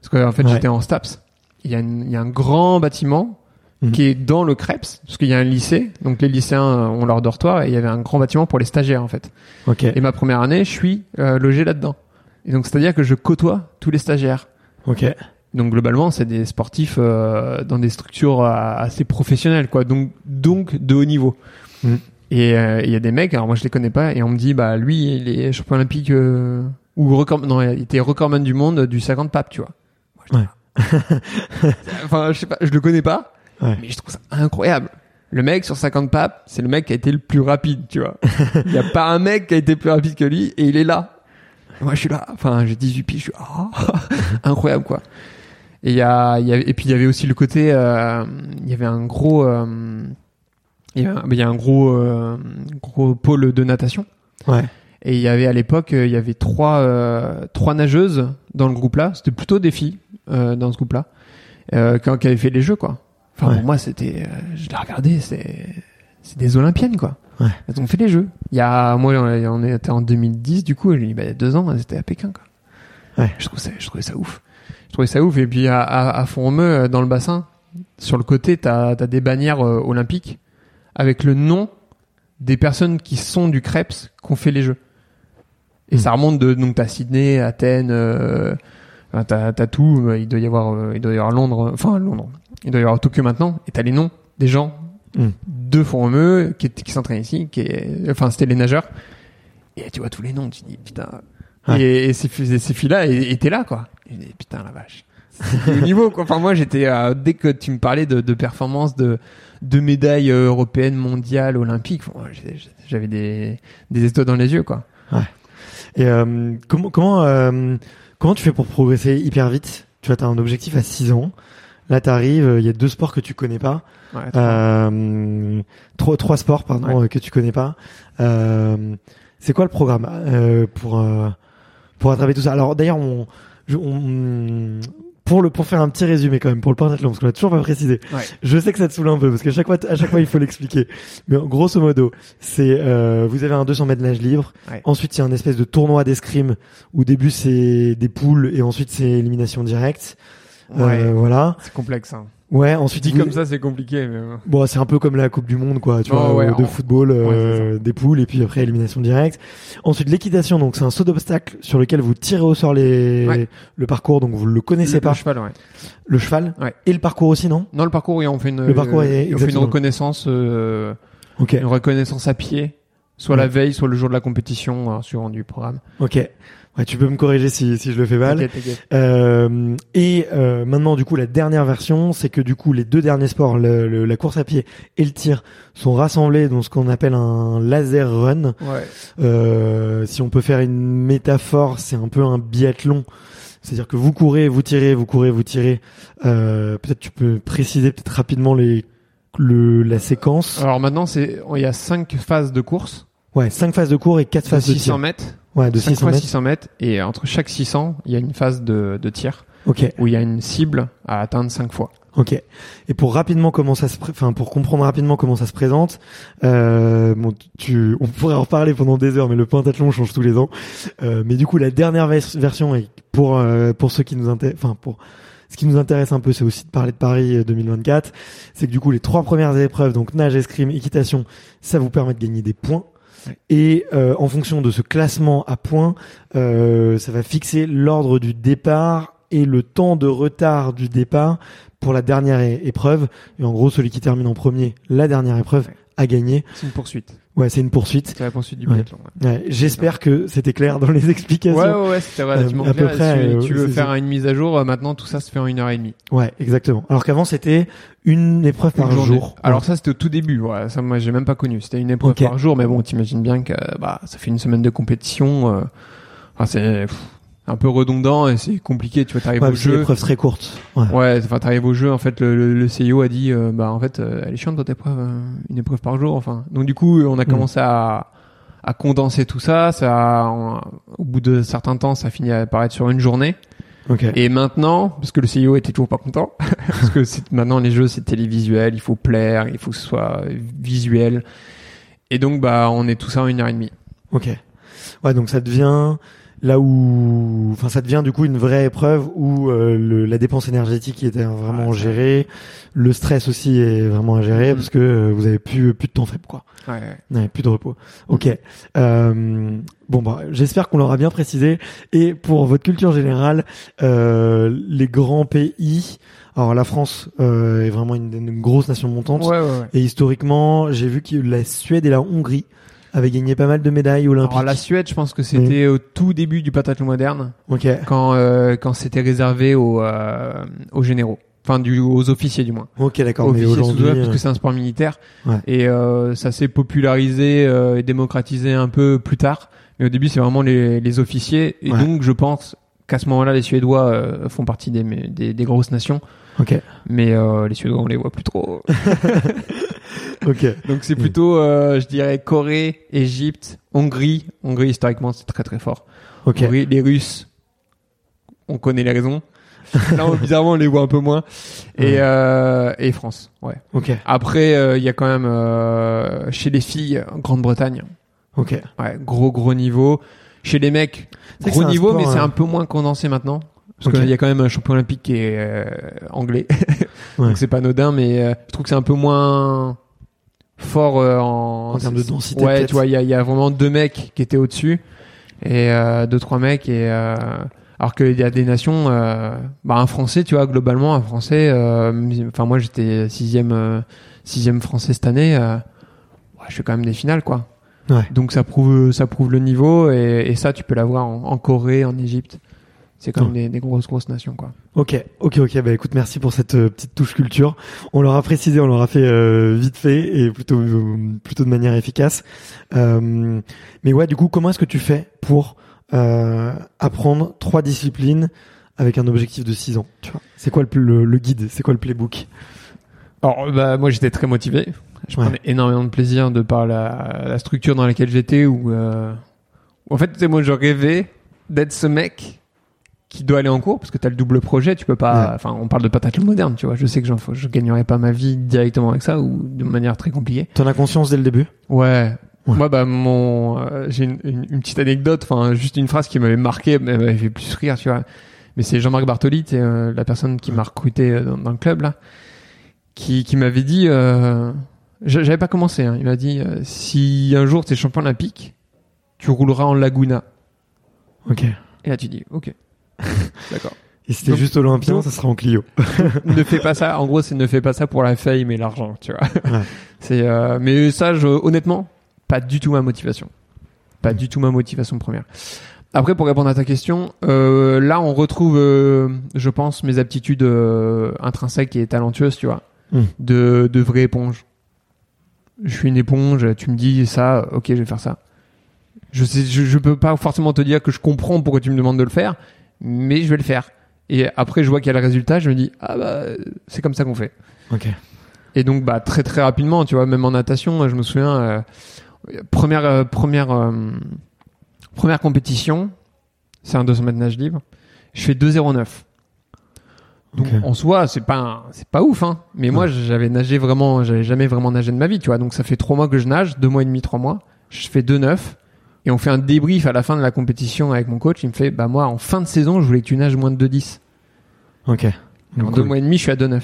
parce qu'en fait, Ouais. j'étais en Staps. Il y, a une- il y a un grand bâtiment Mhm. qui est dans le Krebs, parce qu'il y a un lycée. Donc les lycéens euh, ont leur dortoir et il y avait un grand bâtiment pour les stagiaires en fait. Ok, Et ma première année, je suis euh, logé là-dedans. Et donc, c'est-à-dire que je côtoie tous les stagiaires. ok. Donc, globalement, c'est des sportifs euh, dans des structures euh, assez professionnelles, quoi. Donc, donc de haut niveau. Mm. Et euh, il y a des mecs, alors moi, je les connais pas, et on me dit, bah, lui, il est champion olympique euh, ou record, non, il était recordman du monde du 50 papes, tu vois. Moi, je dis, enfin, je sais pas, je le connais pas, Ouais. mais je trouve ça incroyable. Le mec sur 50 papes, c'est le mec qui a été le plus rapide, tu vois. Il n'y a pas un mec qui a été plus rapide que lui et il est là. Moi, je suis là. Enfin, j'ai 18 piges. Je suis ah, incroyable, quoi. Et il y a, y avait- et puis il y avait aussi le côté, euh, il y avait un gros, euh, il y a, il y a un gros, euh, gros pôle de natation. Ouais. Et il y avait à l'époque, euh, il y avait trois, euh, trois nageuses dans le groupe là. C'était plutôt des filles euh, dans ce groupe là, euh, qui, qui avaient fait les jeux quoi. Enfin Ouais. pour moi c'était, euh, je l'ai regardé, c'est, c'est des Olympiennes quoi. Ouais. Elles ont fait les jeux. Il y a, moi on on était en 2010 du coup, je dis bah il y a deux ans, elles étaient à Pékin quoi. Ouais. Je trouve ça, je trouvais ça ouf. Je trouvais ça ouf. Et puis à, à, à Font-Romeu, dans le bassin, sur le côté, t'as as des bannières euh, olympiques avec le nom des personnes qui sont du Krebs qui ont fait les jeux. Et Mm. ça remonte de donc t'as Sydney, Athènes, euh, enfin, t'as tout. euh, Il doit y avoir, euh, il doit y avoir Londres, euh, enfin Londres. Il doit y avoir Tokyo maintenant. Et t'as les noms des gens Mm. de Font-Romeu qui, qui s'entraînent ici, qui enfin c'était les nageurs. Et tu vois tous les noms, tu dis putain. Ouais. Et, et ces, ces filles-là étaient là quoi. Et putain la vache. Au niveau quoi. Enfin moi j'étais euh, dès que tu me parlais de, de performances de de médailles européennes, mondiales, olympiques, j'avais des des étoiles dans les yeux quoi. Et euh, comment comment euh, comment tu fais pour progresser hyper vite? Tu vois, t'as un objectif à 6 ans. Là, t'arrives, il y a deux sports que tu connais pas. Ouais, Euh, trois, trois sports, pardon, euh, que tu connais pas. Euh, c'est quoi le programme euh, pour euh, pour attraper tout ça? Alors d'ailleurs, on, on pour le pour faire un petit résumé quand même pour le pentathlon parce qu'on l'a toujours pas précisé. Ouais. Je sais que ça te saoule un peu parce qu'à chaque fois à chaque fois il faut l'expliquer. Mais grosso modo, c'est euh, vous avez un 200 mètres de nage libre. Ouais. Ensuite, il y a un espèce de tournoi d'escrime où au début c'est des poules et ensuite c'est élimination directe. Euh, Ouais. voilà. C'est complexe. Hein. Ouais. Ensuite, Dit vous- comme ça, c'est compliqué. Mais... euh, Bon, c'est un peu comme la Coupe du Monde, quoi. Tu Oh, vois, ouais, euh, de en- football, euh, Ouais, des poules et puis après élimination directe. Ensuite, l'équitation, donc c'est un saut d'obstacle sur lequel vous tirez au sort les Ouais. le parcours, donc vous le connaissez le, pas. le cheval, ouais. Le cheval Ouais. et le parcours aussi, non? Dans le parcours, oui, on fait une, Le parcours est on fait une reconnaissance, euh, Ok, une reconnaissance à pied, soit la veille, soit le jour de la compétition, euh, suivant du programme. ok. Ouais, tu peux me corriger si si je le fais mal. T'inquiète, t'inquiète. Euh, et euh, maintenant, du coup, la dernière version, c'est que du coup, les deux derniers sports, le- le- la course à pied et le tir, sont rassemblés dans ce qu'on appelle un laser run. Ouais. Euh, si on peut faire une métaphore, c'est un peu un biathlon. C'est-à-dire que vous courez, vous tirez, vous courez, vous tirez. Euh, peut-être tu peux préciser peut-être rapidement les le la séquence. Alors maintenant, c'est, il y a cinq phases de course, Ouais, cinq phases de cours et quatre phases de 600 tir. mètres. Ouais, de 5 600 fois mètres. 600 mètres. Et entre chaque 600, il y a une phase de, de tir Ok, où il y a une cible à atteindre 5 fois. ok. Et pour rapidement comment ça se, enfin pour comprendre rapidement comment ça se présente, euh, bon, tu, on pourrait en reparler pendant des heures, mais le pentathlon change tous les ans. Euh, mais du coup, la dernière vers- version est pour euh, pour ceux qui nous intéressent, enfin pour ce qui nous intéresse un peu, c'est aussi de parler de Paris euh, 2024. C'est que du coup, les trois premières épreuves, donc nage, escrime, équitation, ça vous permet de gagner des points. Et euh, en fonction de ce classement à points, euh, ça va fixer l'ordre du départ et le temps de retard du départ pour la dernière épreuve. Et en gros, celui qui termine en premier la dernière épreuve à gagner. C'est une poursuite. Ouais, c'est une poursuite. C'est la poursuite du biathlon. ouais. Ouais, J'espère que c'était clair dans les explications. Ouais, ouais, ouais, c'était relativement Euh, à peu clair. près, Si euh, tu veux faire ça. une mise à jour, euh, maintenant tout ça se fait en une heure et demie. Ouais, exactement. Alors qu'avant c'était une épreuve par Une jour. Alors ça c'était au tout début, ouais. ça moi j'ai même pas connu. C'était une épreuve par jour, mais bon t'imagines bien que bah ça fait une semaine de compétition. euh, enfin, c'est un peu redondant et c'est compliqué. Tu vois, t'arrives Ouais, au jeu. épreuve très courte. Ouais. Ouais, enfin t'arrives au jeu. En fait, le, le, le CIO a dit, euh, bah en fait, euh, elle est chiante votre épreuve, euh, une épreuve par jour. Enfin, donc du coup, on a commencé à à condenser tout ça. Ça, au bout de certains temps, ça finit à apparaître sur une journée. Ok. Et maintenant, parce que le CEO était toujours pas content, parce que maintenant les jeux c'est télévisuel, il faut plaire, il faut que ce soit visuel. Et donc bah on est tout ça en une heure et demie. Ok. Ouais, donc ça devient là où, enfin, ça devient du coup une vraie épreuve où euh, le, la dépense énergétique était vraiment Ouais, ça- gérée, le stress aussi est vraiment à gérer Mhm. parce que euh, vous avez plus plus de temps faible quoi. Ouais, ouais. Ouais, plus de repos. Ok. Euh, bon bah, j'espère qu'on l'aura bien précisé. Et pour votre culture générale, euh, les grands pays. Alors la France euh, est vraiment une, une grosse nation montante. Ouais, ouais, ouais. Et historiquement, j'ai vu que la Suède et la Hongrie avaient gagné pas mal de médailles olympiques. Alors la Suède, je pense que c'était au tout début du patathlon moderne, Ok. quand euh, quand c'était réservé aux euh, aux généraux, enfin du aux officiers du moins. Ok, d'accord. Mais officiers sous aujourd'hui, parce euh, que c'est un sport militaire Ouais. et euh, ça s'est popularisé euh, et démocratisé un peu plus tard. Mais au début, c'est vraiment les, les officiers et Ouais. donc je pense qu'à ce moment-là, les Suédois euh, font partie des, des des grosses nations. ok, Mais euh, les Suédois, on les voit plus trop. ok, Donc c'est plutôt, euh, je dirais, Corée, Égypte, Hongrie. Hongrie, historiquement, c'est très très fort. ok. Hongrie, les Russes, on connaît les raisons. Là, on- bizarrement, on les voit un peu moins. Et, et France, ouais. Ok, Après, il y a quand même, chez les filles, Grande-Bretagne, ok. ouais, gros gros niveau. Chez les mecs, gros niveau, sport, mais c'est euh, un peu moins condensé maintenant. Parce qu'il y a quand même un champion olympique qui est euh, anglais. Ouais. Donc c'est pas anodin, mais euh, je trouve que c'est un peu moins fort euh, en, En termes de densité, Ouais, tu vois, il y a, y a vraiment deux mecs qui étaient au-dessus et euh, deux trois mecs et euh, alors qu'il y a des nations, euh, bah un Français, tu vois, globalement un Français. euh, Enfin moi j'étais sixième euh, sixième Français cette année. euh, ouais, je fais quand même des finales quoi. Ouais. Donc ça prouve ça prouve le niveau et, et ça tu peux l'avoir en, en Corée, en Égypte. C'est quand même Ouais. des, des grosses grosses nations quoi. Ok, ok, ok. Bah écoute, merci pour cette euh, petite touche culture. On l'aura précisé, on l'aura fait euh, vite fait et plutôt euh, plutôt de manière efficace. Euh, mais ouais, du coup, comment est-ce que tu fais pour euh, apprendre trois disciplines avec un objectif de 6 ans Tu vois, c'est quoi le, le, le guide? C'est quoi le playbook? Alors, bah, moi, j'étais très motivé. Je Ouais. prenais énormément de plaisir de par la, la structure dans laquelle j'étais où, euh, où, en fait, tu moi, je rêvais d'être ce mec qui doit aller en cours parce que t'as le double projet, tu peux pas, Ouais. enfin, on parle de patathlon moderne, tu vois. Je sais que j'en- je gagnerais pas ma vie directement avec ça ou de manière très compliquée. T'en as conscience dès le début? Ouais. Ouais. Moi, bah, mon, euh, j'ai une, une- une petite anecdote, enfin, juste une phrase qui m'avait marqué, mais m'avait fait plus rire, tu vois. Mais c'est Jean-Marc Bartoli, c'est euh, la personne qui m'a recruté euh, dans, dans le club, là, qui, qui m'avait dit, euh, j'a- j'avais pas commencé, hein, il m'a dit, euh, si un jour t'es champion olympique, tu rouleras en Laguna. Ok. Et là, tu dis, ok. D'accord. Et si t'es juste olympien, donc- ça sera en Clio. ne fais pas ça. En gros, c'est ne fais pas ça pour la fame et l'argent, tu vois. Ouais. C'est, euh, mais ça, je, honnêtement, pas du tout ma motivation. Pas du tout ma motivation première. Après, pour répondre à ta question, euh, là, on retrouve, euh, je pense, mes aptitudes euh, intrinsèques et talentueuses, tu vois, Mm. de, de vraie éponge. Je suis une éponge. Tu me dis ça, ok, je vais faire ça. Je sais, je, je peux pas forcément te dire que je comprends pourquoi tu me demandes de le faire, mais je vais le faire. Et après, je vois qu'il y a le résultat, je me dis ah bah c'est comme ça qu'on fait. Ok. Et donc bah très très rapidement, tu vois, même en natation, je me souviens euh, première euh, première euh, première compétition, c'est un 200 mètres nage libre. Je fais 2,09. Donc Ok. en soi, c'est pas c'est pas ouf hein, mais moi j'avais nagé vraiment, j'avais jamais vraiment nagé de ma vie, tu vois. Donc ça fait trois mois que je nage, deux mois et demi, trois mois. Je fais 2,9 et on fait un débrief à la fin de la compétition avec mon coach. Il me fait bah moi en fin de saison, je voulais que tu nages moins de 2,10. Ok. Et en deux mois et demi, je suis à 2,9.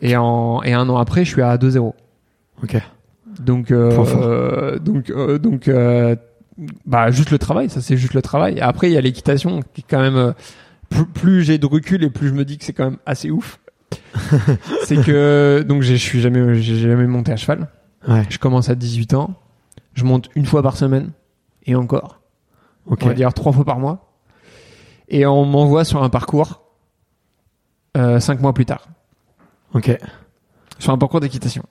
Et en et un an après, je suis à 2,0. Ok. Donc, euh, euh, donc, euh, donc, bah, juste le travail, ça c'est juste le travail. Après, il y a l'équitation qui est quand même, euh, plus, plus j'ai de recul et plus je me dis que c'est quand même assez ouf. c'est que donc j'ai- je suis jamais j'ai jamais monté à cheval. Ouais. Je commence à 18 ans. Je monte une fois par semaine et encore. Ok. On va dire trois fois par mois. Et on m'envoie sur un parcours euh, cinq mois plus tard. Ok. Sur un parcours d'équitation.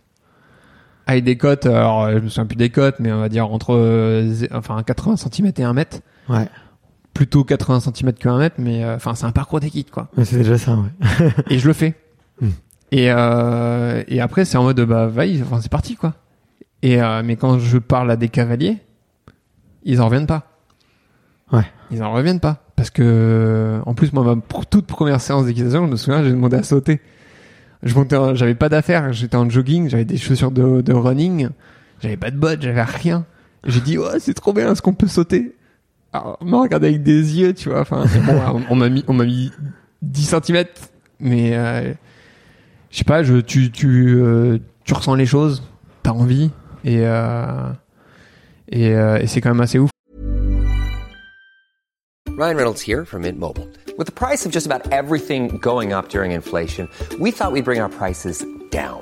Avec des cotes, alors je me souviens plus des cotes, mais on va dire entre euh, enfin 80 cm et 1 mètre. Ouais. Plutôt 80 cm que 1 mètre, mais euh, enfin c'est un parcours d'équipe quoi. Mais c'est déjà ça, ouais. Et je le fais. Hmm. Et, euh, et après, c'est en mode, bah, vaille, enfin, c'est parti, quoi. Et, euh, mais quand je parle à des cavaliers, ils en reviennent pas. Ouais. Ils en reviennent pas. Parce que, en plus, moi, ma toute première séance d'équitation, je me souviens, j'ai demandé à sauter. Je montais, j'avais pas d'affaires, j'étais en jogging, j'avais des chaussures de, de running, j'avais pas de bottes, j'avais rien. J'ai dit, ouais, c'est trop bien, est-ce qu'on peut sauter? Alors, on m'a regardé avec des yeux, tu vois, enfin, bon, on m'a mis, on m'a mis 10 cm, mais, euh, je sais pas, je, tu, tu, euh, tu ressens les choses, t'as envie, et, euh, et, euh, et c'est quand même assez ouf. Ryan Reynolds here from Mint Mobile. With the price of just about everything going up during inflation, we thought we'd bring our prices down.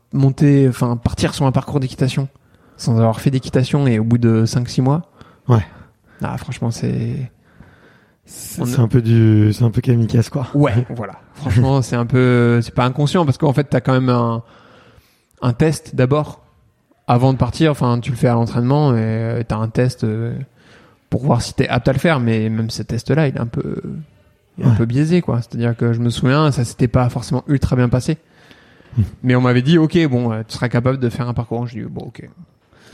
monter enfin partir sur un parcours d'équitation sans avoir fait d'équitation et au bout de 5 6 mois. Ouais. ah franchement c'est C'est un peu du, c'est un peu kamikaze, quoi. ouais voilà. Franchement c'est un peu c'est pas inconscient parce qu'en fait t'as quand même un un test d'abord avant de partir. Enfin tu le fais à l'entraînement et euh, t'as un test euh, pour voir si t'es apte à le faire. Mais même ce test là il est un peu il est un peu biaisé quoi. C'est à dire que je me souviens ça s'était pas forcément ultra bien passé mais on m'avait dit ok bon euh, tu seras capable de faire un parcours je dis bon ok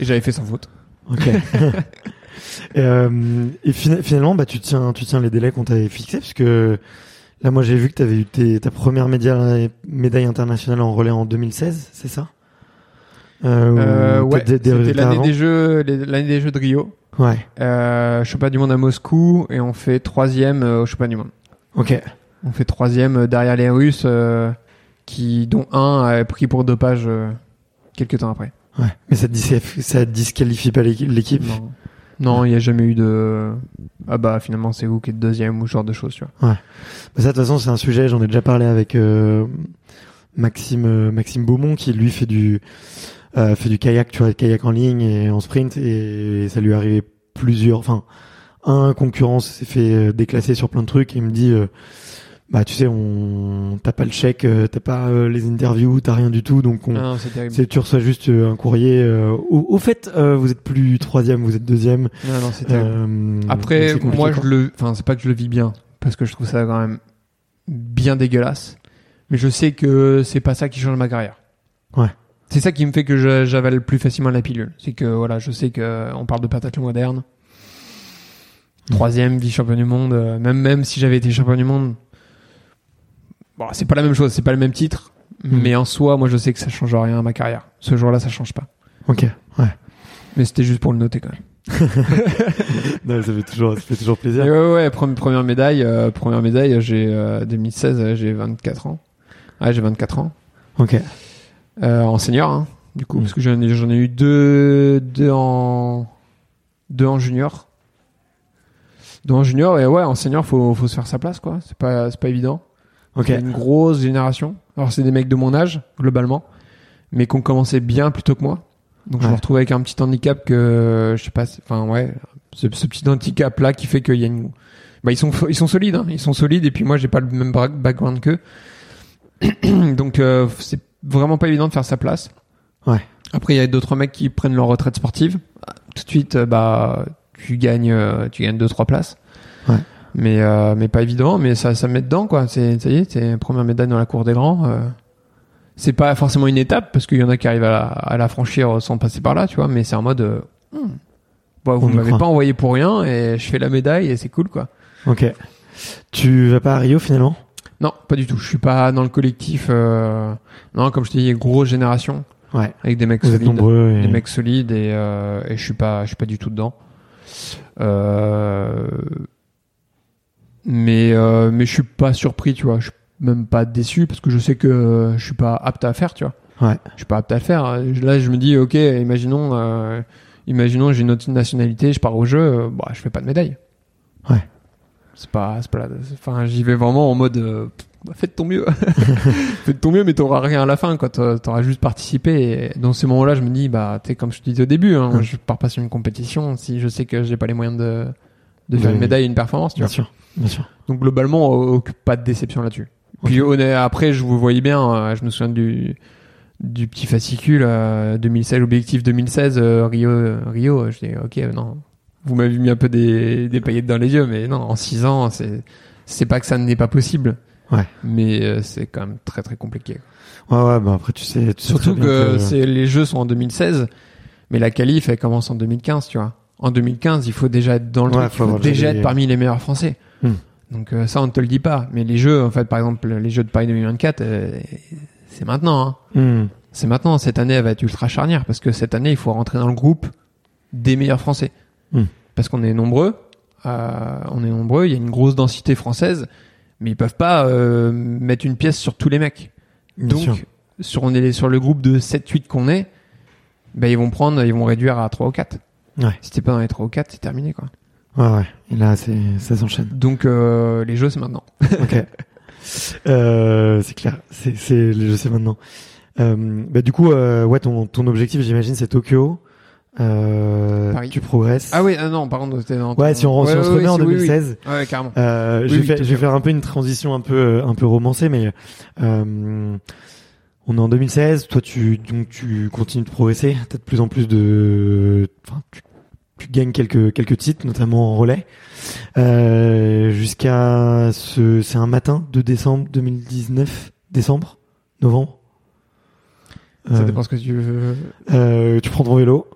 et j'avais fait sans faute Ok. et, euh, et fina- finalement, bah, tu tiens, tu tiens les délais qu'on t'avait fixés, parce que là, moi, j'ai vu que tu avais eu tes- ta première média- médaille internationale en relais en 2016, c'est ça? Euh, ou ouais c'était l'année des jeux l'année des jeux de Rio Ouais. euh, championnat du monde à Moscou et on fait troisième au championnat du monde Ok. On fait troisième derrière les Russes, euh, qui dont un a pris pour dopage euh, quelques temps après. Ouais. Mais ça, ça disqualifie pas l'équi- l'équipe? Non, non, il n'y a jamais eu de ah bah finalement c'est vous qui êtes deuxième ou ce genre de choses, tu vois. Bah, ça, de toute façon, c'est un sujet, j'en ai déjà parlé avec euh, Maxime euh, Maxime Beaumont, qui lui fait du euh, fait du kayak, tu vois, kayak en ligne et en sprint, et ça lui est arrivé plusieurs, enfin, un concurrent s'est fait euh, déclasser sur plein de trucs, et il me dit, euh, bah tu sais, on t'as pas le chèque, euh, t'as pas euh, les interviews, t'as rien du tout, donc on, Ah c'est tu reçois juste euh, un courrier. euh, au, au fait, euh, vous êtes plus troisième, vous êtes deuxième. Non, non, c'est Après, moi je le, enfin c'est pas que je le vis bien, parce que je trouve ça quand même bien dégueulasse. Mais je sais que c'est pas ça qui change ma carrière. Ouais. C'est ça qui me fait que j'avale plus facilement la pilule. C'est que voilà, je sais que on parle de pentathlon moderne. Troisième vice champion du monde, même même si j'avais été champion du monde, bon c'est pas la même chose, c'est pas le même titre, Mm. mais en soi, moi je sais que ça change rien à ma carrière. Ce jour-là, ça change pas. Ok, ouais. Mais c'était juste pour le noter quand même. Non, ça fait toujours, ça fait toujours plaisir. Et ouais, ouais, pre- première médaille, euh, première médaille, j'ai euh, 2016, euh, j'ai 24 ans. Ouais, j'ai 24 ans. Ok. Euh, en senior, hein, du coup, Mm. parce que j'en ai, j'en ai eu deux, deux en, deux en junior. Deux en junior, et ouais, en senior, faut, faut se faire sa place, quoi. C'est pas, c'est pas évident. Ok. Il y a une grosse génération. Alors, c'est des mecs de mon âge, globalement, mais qui ont commencé bien plus tôt que moi. Donc, je me retrouve avec un petit handicap que, je sais pas, enfin, ouais, ce, ce petit handicap-là qui fait qu'il y a une, bah, ils sont, ils sont solides, hein. Ils sont solides, et puis moi, j'ai pas le même background qu'eux. Donc, euh, c'est vraiment pas évident de faire sa place. Ouais. Après, il y a d'autres mecs qui prennent leur retraite sportive. Tout de suite, euh, bah, tu gagnes, euh, tu gagnes deux, trois places. Ouais. Mais, euh, mais pas évident, mais ça, ça met dedans, quoi. C'est, ça y est, c'est première médaille dans la cour des grands. euh. C'est pas forcément une étape, parce qu'il y en a qui arrivent à la, à la franchir sans passer par là, tu vois, mais c'est en mode, euh, hmm. Bon, vous m'avez pas envoyé pour rien, et je fais la médaille, et c'est cool, quoi. Ok. Tu vas pas à Rio finalement? Non, pas du tout. Je suis pas dans le collectif. euh, Non, comme je te dis, grosse génération Ouais. avec des mecs Vous êtes solides, nombreux. Et... des mecs solides et, euh, et je suis pas, je suis pas du tout dedans. Euh... Mais euh, mais je suis pas surpris, tu vois. Je suis même pas déçu parce que je sais que je suis pas apte à faire, tu vois. Ouais. Je suis pas apte à le faire. Là, je me dis, ok, imaginons, euh, imaginons, j'ai une autre nationalité, je pars au jeu, euh, bah, je fais pas de médaille. Ouais. C'est pas, c'est pas, enfin, j'y vais vraiment en mode, euh, bah, fais de ton mieux, fais de ton mieux, mais t'auras rien à la fin, quoi. T'auras- juste participé. Et dans ces moments-là, je me dis, bah, t'es comme je te disais au début, hein, Ouais. je pars pas sur une compétition si je sais que j'ai pas les moyens de, de faire Oui. une médaille et une performance, tu Bien vois. sûr. Bien sûr. Donc globalement, euh, aucune- pas de déception là-dessus. Puis après, je vous voyais bien, euh, je me souviens du du petit fascicule euh, 2016, objectif 2016 euh, Rio Rio. Je dis ok non, vous m'avez mis un peu des des paillettes dans les yeux, mais non, en 6 ans, c'est c'est pas que ça n'est pas possible. Ouais. Mais euh, c'est quand même très très compliqué. Ouais, ouais, bah après, tu sais, tu Surtout bien que, c'est les jeux sont en 2016, mais la qualif elle commence en 2015, tu vois. En 2015, il faut déjà être dans le Ouais, truc, faut il faut avoir déjà des- être parmi les meilleurs Français. Hmm. Donc euh, ça, on ne te le dit pas. Mais les jeux, en fait, par exemple, les jeux de Paris 2024, euh, c'est maintenant. Hein. Hmm. C'est maintenant. Cette année, elle va être ultra charnière parce que cette année, il faut rentrer dans le groupe des meilleurs Français. Hmm. Parce qu'on est nombreux. euh, on est nombreux. Il y a une grosse densité française, mais ils peuvent pas euh, mettre une pièce sur tous les mecs. Bien Donc, sûr. sur, on est sur le groupe de 7-8 qu'on est, ben, ils vont prendre, ils vont réduire à 3 ou 4. Ouais. Si t'es pas dans les 3 ou 4, c'est terminé, quoi. Ouais, ouais. Et là, c'est, ça s'enchaîne. Donc, euh, les jeux, c'est maintenant. Ok. euh, c'est clair. C'est, c'est, je sais maintenant. Euh, bah, du coup, euh, ouais, ton, ton objectif, j'imagine, c'est Tokyo. Euh, Paris. tu progresses. Ah oui, ah non, par contre, c'était Ouais, si on, si on se remet en c'est- oui, oui. 2016, Ouais, carrément. Euh, Oui, je, vais faire, je vais faire un peu une transition un peu un peu romancée, mais euh, on est en 2016. Toi, tu donc tu continues de progresser. T'as de plus en plus de, enfin, tu, tu gagnes quelques quelques titres, notamment en relais, euh, jusqu'à ce. C'est un matin de décembre 2019, décembre, novembre. Ça Euh, dépend ce que tu veux. euh, tu prends ton vélo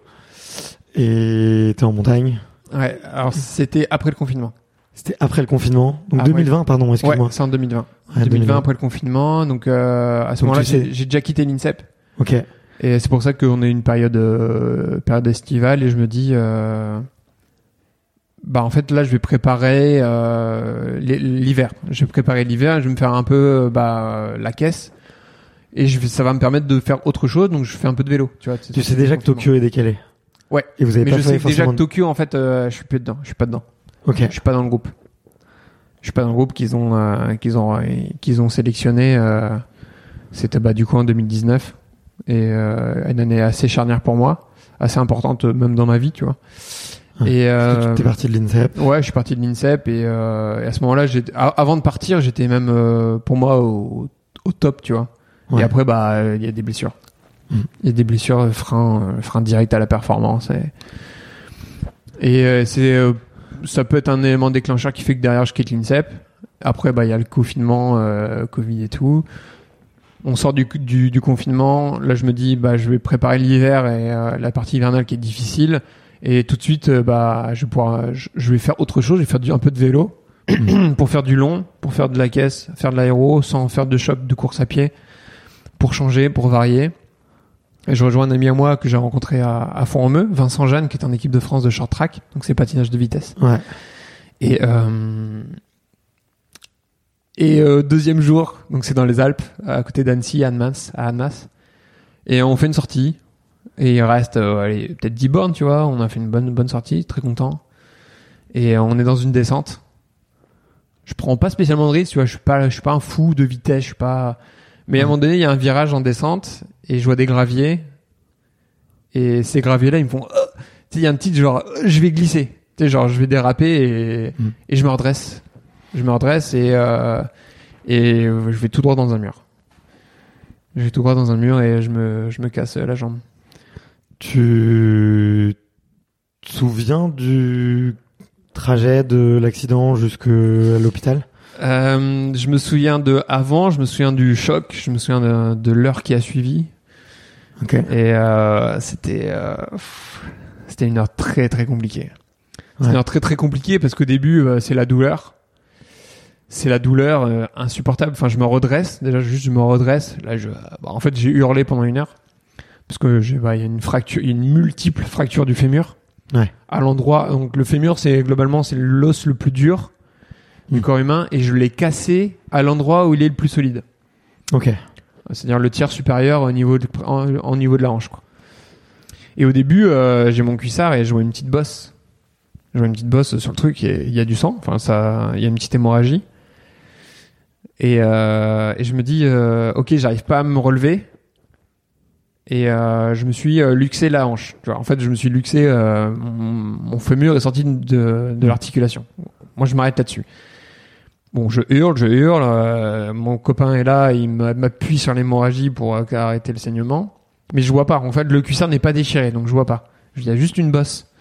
et t'es en montagne. Ouais, alors c'était après le confinement. C'était après le confinement, donc Ah, ouais. 2020, pardon, Ouais, excuse-moi. c'est en 2020. Ouais, 2020 après le confinement, donc euh, à ce moment-là, j'ai déjà quitté l'INSEP. Ok. Et c'est pour ça qu'on a une période euh, période estivale et je me dis euh, bah en fait là je vais préparer euh, l'hi- l'hiver. Je vais préparer l'hiver, je vais me faire un peu euh, bah la caisse et je vais, ça va me permettre de faire autre chose donc je fais un peu de vélo, tu vois. Tu sais déjà que Tokyo est décalé. Ouais. Et vous avez Mais pas je sais déjà que Tokyo en fait euh, je suis plus dedans, je suis pas dedans. Ok. Je suis pas dans le groupe. Je suis pas dans le groupe qu'ils ont euh, qu'ils ont qu'ils ont sélectionné. euh, C'était bah du coup en 2019 et euh, une année assez charnière pour moi, assez importante euh, même dans ma vie, tu vois. Et euh, tu es parti de l'INSEP. ouais, je suis parti de l'INSEP et, euh, et à ce moment-là, avant de partir, j'étais même euh, pour moi au, au top, tu vois. Ouais. Et après, bah, il y a des blessures. Mm. Il y a des blessures, frein, frein direct à la performance. Et, et c'est, ça peut être un élément déclencheur qui fait que derrière je quitte l'INSEP. Après, bah, il y a le confinement, Covid et tout. On sort du, du, du confinement. Là, je me dis, bah, je vais préparer l'hiver et euh, la partie hivernale qui est difficile. Et tout de suite, euh, bah, je vais pouvoir, je, je vais faire autre chose. Je vais faire du, un peu de vélo pour faire du long, pour faire de la caisse, faire de l'aéro, sans faire de choc, de course à pied, pour changer, pour varier. Et je rejoins un ami à moi que j'ai rencontré à, à Font-Romeu, Vincent Jeanne, qui est en équipe de France de short track, donc c'est patinage de vitesse. Ouais. Et euh, et euh, deuxième jour, donc c'est dans les Alpes, à côté d'Annecy, à Annemasse, à Annemasse. Et on fait une sortie. Et il reste euh, peut-être 10 bornes, tu vois. On a fait une bonne bonne sortie, très content. Et euh, on est dans une descente. Je prends pas spécialement de risque, tu vois. Je suis pas, je suis pas un fou de vitesse, je suis pas. Mais à un moment donné, il y a un virage en descente et je vois des graviers. Et ces graviers-là, ils me font. Oh tu sais, il y a un petit genre, oh, je vais glisser. Tu sais, genre, je vais déraper et, Mm. et je me redresse. Je me redresse et euh, et je vais tout droit dans un mur. Je vais tout droit dans un mur et je me je me casse la jambe. Tu te souviens du trajet de l'accident jusqu'à l'hôpital? Euh, je me souviens de avant, je me souviens du choc, je me souviens de, de l'heure qui a suivi. Ok. Et euh, c'était euh, c'était une heure très très compliquée. C'était Ouais. une heure très très compliquée parce qu'au début euh, c'est la douleur, c'est la douleur euh, insupportable. Enfin, je me redresse. Déjà, juste, je me redresse. Là, je, bah, en fait, j'ai hurlé pendant une heure parce que j'ai, bah, il y a une fracture, il y a une multiple fracture du fémur. Ouais. À l'endroit, donc le fémur, c'est globalement c'est l'os le plus dur du Mm. corps humain, et je l'ai cassé à l'endroit où il est le plus solide. Ok. C'est-à-dire le tiers supérieur au niveau de, en, en niveau de la hanche. Quoi. Et au début, euh, j'ai mon cuissard et je vois une petite bosse. Je vois une petite bosse sur le truc et il y a du sang. Enfin, ça, il y a une petite hémorragie. Et, euh, et je me dis, euh, ok, j'arrive pas à me relever. Et euh, je me suis euh, luxé la hanche. Tu vois, en fait, je me suis luxé. euh, mon, fémur est sorti de, de l'articulation. Moi, je m'arrête là-dessus. Bon, je hurle, je hurle. euh, mon copain est là, il m'a- m'appuie sur l'hémorragie pour arrêter le saignement. Mais je vois pas. En fait, le cuissard n'est pas déchiré, donc je vois pas. Il y a juste une bosse.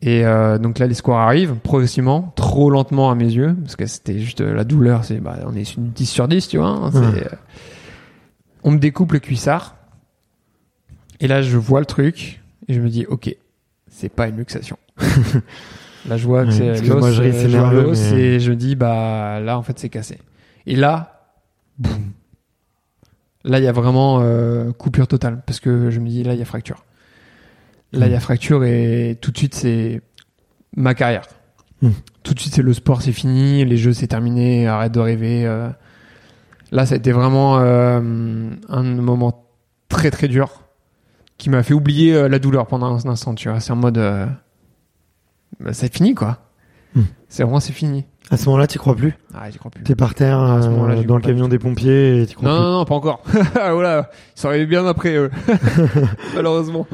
Et euh, donc là, les scores arrivent progressivement, trop lentement à mes yeux, parce que c'était juste euh, la douleur. C'est, bah, on est une 10 sur 10, tu vois. hein, Ouais. euh, on me découpe le cuissard. Et là, je vois le truc et je me dis, ok, c'est pas une luxation. là, je vois que Ouais, c'est l'os, je euh, vois l'os mais- et je me dis, bah là, en fait, c'est cassé. Et là, boum. Là, il y a vraiment euh, coupure totale parce que je me dis, là, il y a fracture. Là, il y a fracture et tout de suite, c'est ma carrière. Hmm. Tout de suite, c'est le sport, c'est fini, les jeux, c'est terminé, arrête de rêver. euh. Là, ça a été vraiment euh, un moment très très dur qui m'a fait oublier euh, la douleur pendant un instant. Tu vois, c'est en mode, bah, c'est fini quoi. Hmm. C'est vraiment c'est fini. À ce moment-là, tu crois plus? Ah, j'y crois plus. T'es par terre À ce moment-là, j'y dans le camion des pompiers et tu crois Non, plus. non, non, pas encore. voilà, ils sont arrivés bien après, eux. malheureusement.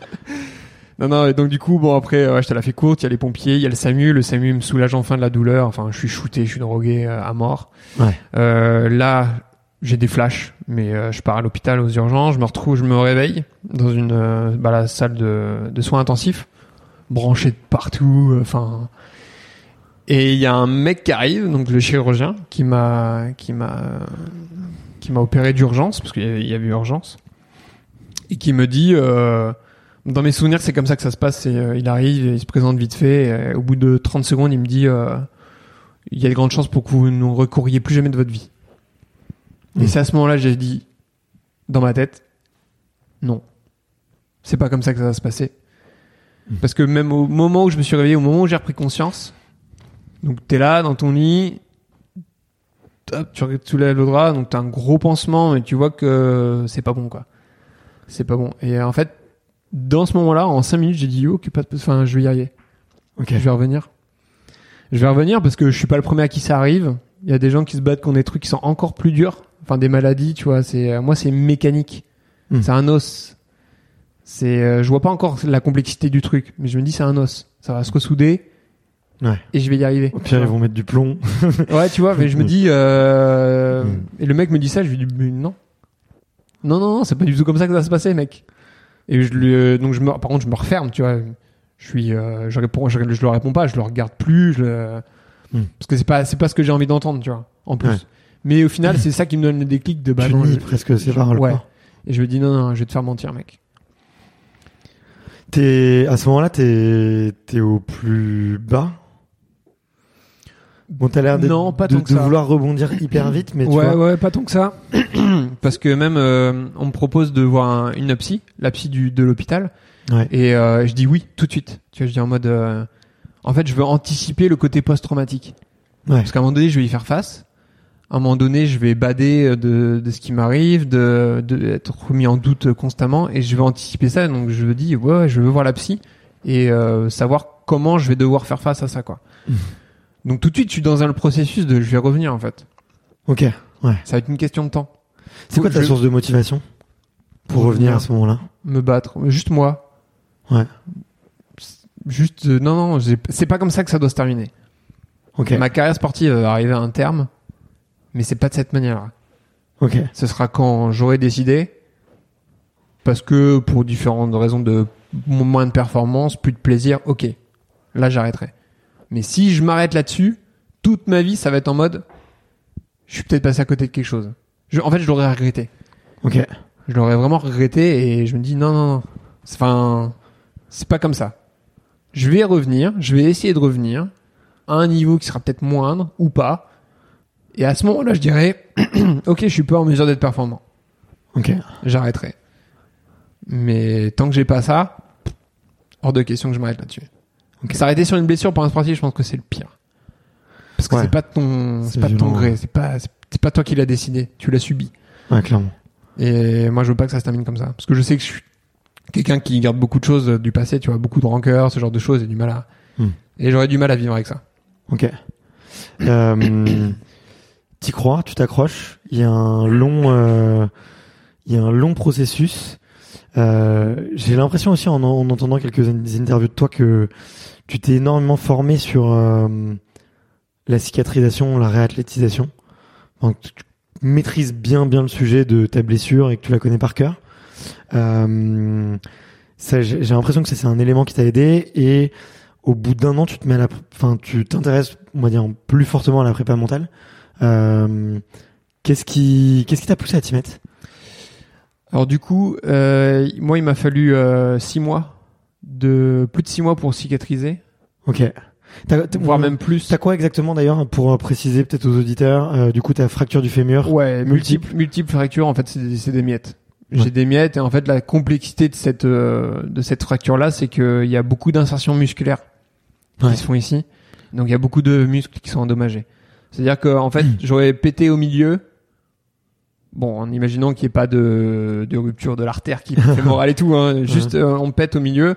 Non, non, et donc du coup, bon, après, ouais, je te la fais courte, il y a les pompiers, il y a le SAMU, le SAMU me soulage enfin de la douleur, enfin, je suis shooté, je suis drogué euh, à mort. Ouais. Euh, là, j'ai des flashs, mais euh, je pars à l'hôpital aux urgences, je me retrouve, je me réveille dans une euh, bah, la salle de, de soins intensifs, branché de partout, euh, enfin... et il y a un mec qui arrive, donc le chirurgien, qui m'a qui m'a qui m'a opéré d'urgence parce qu'il y y avait urgence et qui me dit euh, dans mes souvenirs c'est comme ça que ça se passe euh, il arrive il se présente vite fait et, euh, au bout de 30 secondes il me dit euh, il y a de grandes chances pour que vous ne recouriez plus jamais de votre vie et Mm. c'est à ce moment-là j'ai dit dans ma tête non c'est pas comme ça que ça va se passer Mm. parce que même au moment où je me suis réveillé au moment où j'ai repris conscience donc t'es là dans ton lit hop, tu soulèves le drap, donc t'as un gros pansement et tu vois que c'est pas bon quoi. C'est pas bon. Et en fait, dans ce moment-là, en 5 minutes, j'ai dit yo, pas de- enfin, je vais y arriver. Ok. Je vais revenir. Je vais revenir parce que je suis pas le premier à qui ça arrive. Il y a des gens qui se battent contre des trucs qui sont encore plus durs. Enfin, des maladies, tu vois. C'est euh, moi, c'est mécanique. Hmm. C'est un os. C'est, euh, je vois pas encore la complexité du truc, mais je me dis c'est un os. Ça va se ressouder. Ouais. Et je vais y arriver. Au pire, ils vont mettre du plomb. Ouais, tu vois, mais je me dis, euh... Mm. et le mec me dit ça, je lui dis, mais non. Non, non, non, c'est pas du tout comme ça que ça va se passer, mec. Et je lui, euh, donc je me, par contre, je me referme, tu vois. Je suis, euh, je réponds, je, je le réponds pas, je le regarde plus, je le- Mm. parce que c'est pas, c'est pas ce que j'ai envie d'entendre, tu vois. En plus. Ouais. Mais au final, c'est ça qui me donne le déclic de bah tu non, je- presque ses paroles. ouais. Et je lui dis non, non, je vais te faire mentir, mec. T'es à ce moment-là, t'es t'es au plus bas. Bon, t'as l'air d'être- Non, pas de, tant que de ça. vouloir rebondir hyper vite, mais tu ouais, vois. ouais, pas tant que ça. Parce que même, euh, on me propose de voir un- une psy, la psy du, de l'hôpital. Ouais. Et euh, je dis oui tout de suite. Tu vois, je dis en mode, euh, en fait, je veux anticiper le côté post-traumatique. Ouais. Parce qu'à un moment donné, je vais y faire face. À un moment donné, je vais bader de, de ce qui m'arrive, de, de être remis en doute constamment, et je vais anticiper ça. Donc je me dis, ouais, ouais, je veux voir la psy et euh, savoir comment je vais devoir faire face à ça, quoi. Donc tout de suite, je suis dans un processus de, je vais revenir en fait. Ok. Ouais. Ça va être une question de temps. C'est quoi ta Je- source de motivation pour Pour revenir à ce moment-là? Me battre, juste moi. Ouais. Juste, euh, non, non, c'est pas comme ça que ça doit se terminer. Ok. Ma carrière sportive va arriver à un terme, mais c'est pas de cette manière-là. Ok. Ce sera quand j'aurai décidé, parce que pour différentes raisons de mo- moins de performance, plus de plaisir, ok, là j'arrêterai. Mais si je m'arrête là-dessus, toute ma vie, ça va être en mode, je suis peut-être passé à côté de quelque chose. Je- en fait, je l'aurais regretté. Ok. Je l'aurais vraiment regretté et je me dis non, non, non. C'est- Enfin, c'est pas comme ça. Je vais revenir, je vais essayer de revenir à un niveau qui sera peut-être moindre ou pas, Et à ce moment-là, je dirais, ok, je suis pas en mesure d'être performant. Ok. J'arrêterai. Mais tant que j'ai pas ça, hors de question que je m'arrête là-dessus. Ok. S'arrêter sur une blessure pour un sportif, je pense que c'est le pire. Parce que Ouais. c'est pas ton, C'est pas ton gré, ouais. c'est pas, c'est pas toi qui l'as décidé, tu l'as subi. Ouais, clairement. Et moi, je veux pas que ça se termine comme ça. Parce que je sais que je suis quelqu'un qui garde beaucoup de choses du passé, tu vois, beaucoup de rancœur, ce genre de choses, et du mal à, Hmm. et j'aurais du mal à vivre avec ça. Ok. Euh, T'y crois, tu t'accroches. Il y a un long, euh, il y a un long processus. Euh, J'ai l'impression aussi en, en entendant quelques interviews de toi que tu t'es énormément formé sur euh, la cicatrisation, la réathlétisation. Que tu maîtrises bien bien le sujet de ta blessure et que tu la connais par cœur. Euh, J'ai l'impression que c'est un élément qui t'a aidé et au bout d'un an, tu te mets à la, enfin, tu t'intéresses, on va dire, plus fortement à la prépa mentale. Euh, qu'est-ce qui, qu'est-ce qui t'a poussé à t'y mettre? Alors du coup, euh, moi, il m'a fallu euh, six mois, de plus de six mois pour cicatriser, Ok. Voire même plus. T'as quoi exactement d'ailleurs pour euh, préciser peut-être aux auditeurs euh, Du coup, t'as fracture du fémur. Ouais, Multiple. multiples fractures. En fait, c'est des, miettes. J'ai des miettes et en fait, la complexité de cette euh, de cette fracture là, c'est qu'il y a beaucoup d'insertions musculaires Ouais. qui se font ici. Donc, il y a beaucoup de muscles qui sont endommagés. C'est-à-dire que en fait, j'aurais pété au milieu. Bon, en imaginant qu'il n'y ait pas de, de rupture de l'artère qui fait morale et tout, hein. juste euh, on pète au milieu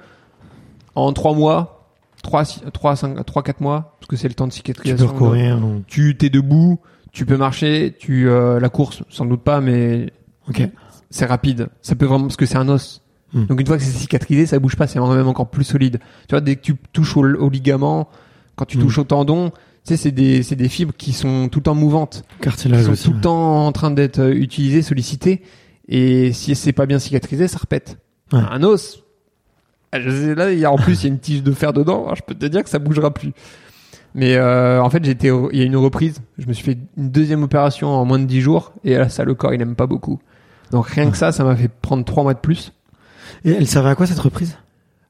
en trois mois, trois, six- trois, cinq, trois, quatre mois, parce que c'est le temps de Tu cicatrisation. peux recourir. ou- Tu t'es debout, tu peux marcher, tu euh, la course sans doute pas, mais Ok. c'est rapide. Ça peut vraiment parce que c'est un os. Hmm. Donc une fois que c'est cicatrisé, ça bouge pas, c'est même encore plus solide. Tu vois, dès que tu touches au, au ligament, quand tu Hmm. touches au tendon, tu sais, c'est des c'est des fibres qui sont tout le temps mouvantes, qui Cartilage sont aussi. tout le temps en train d'être euh, utilisées, sollicitées. Et si c'est pas bien cicatrisé, ça repète. Ouais. Un os. Là, il y a en plus il y a une tige de fer dedans. Alors, je peux te dire que ça bougera plus. Mais euh, en fait, j'étais, il y a une reprise. Je me suis fait une deuxième opération en moins de 10 jours. Et là, ça, le corps, il aime pas beaucoup. Donc rien que ça, ça m'a fait prendre trois mois de plus. Et elle servait à quoi cette reprise?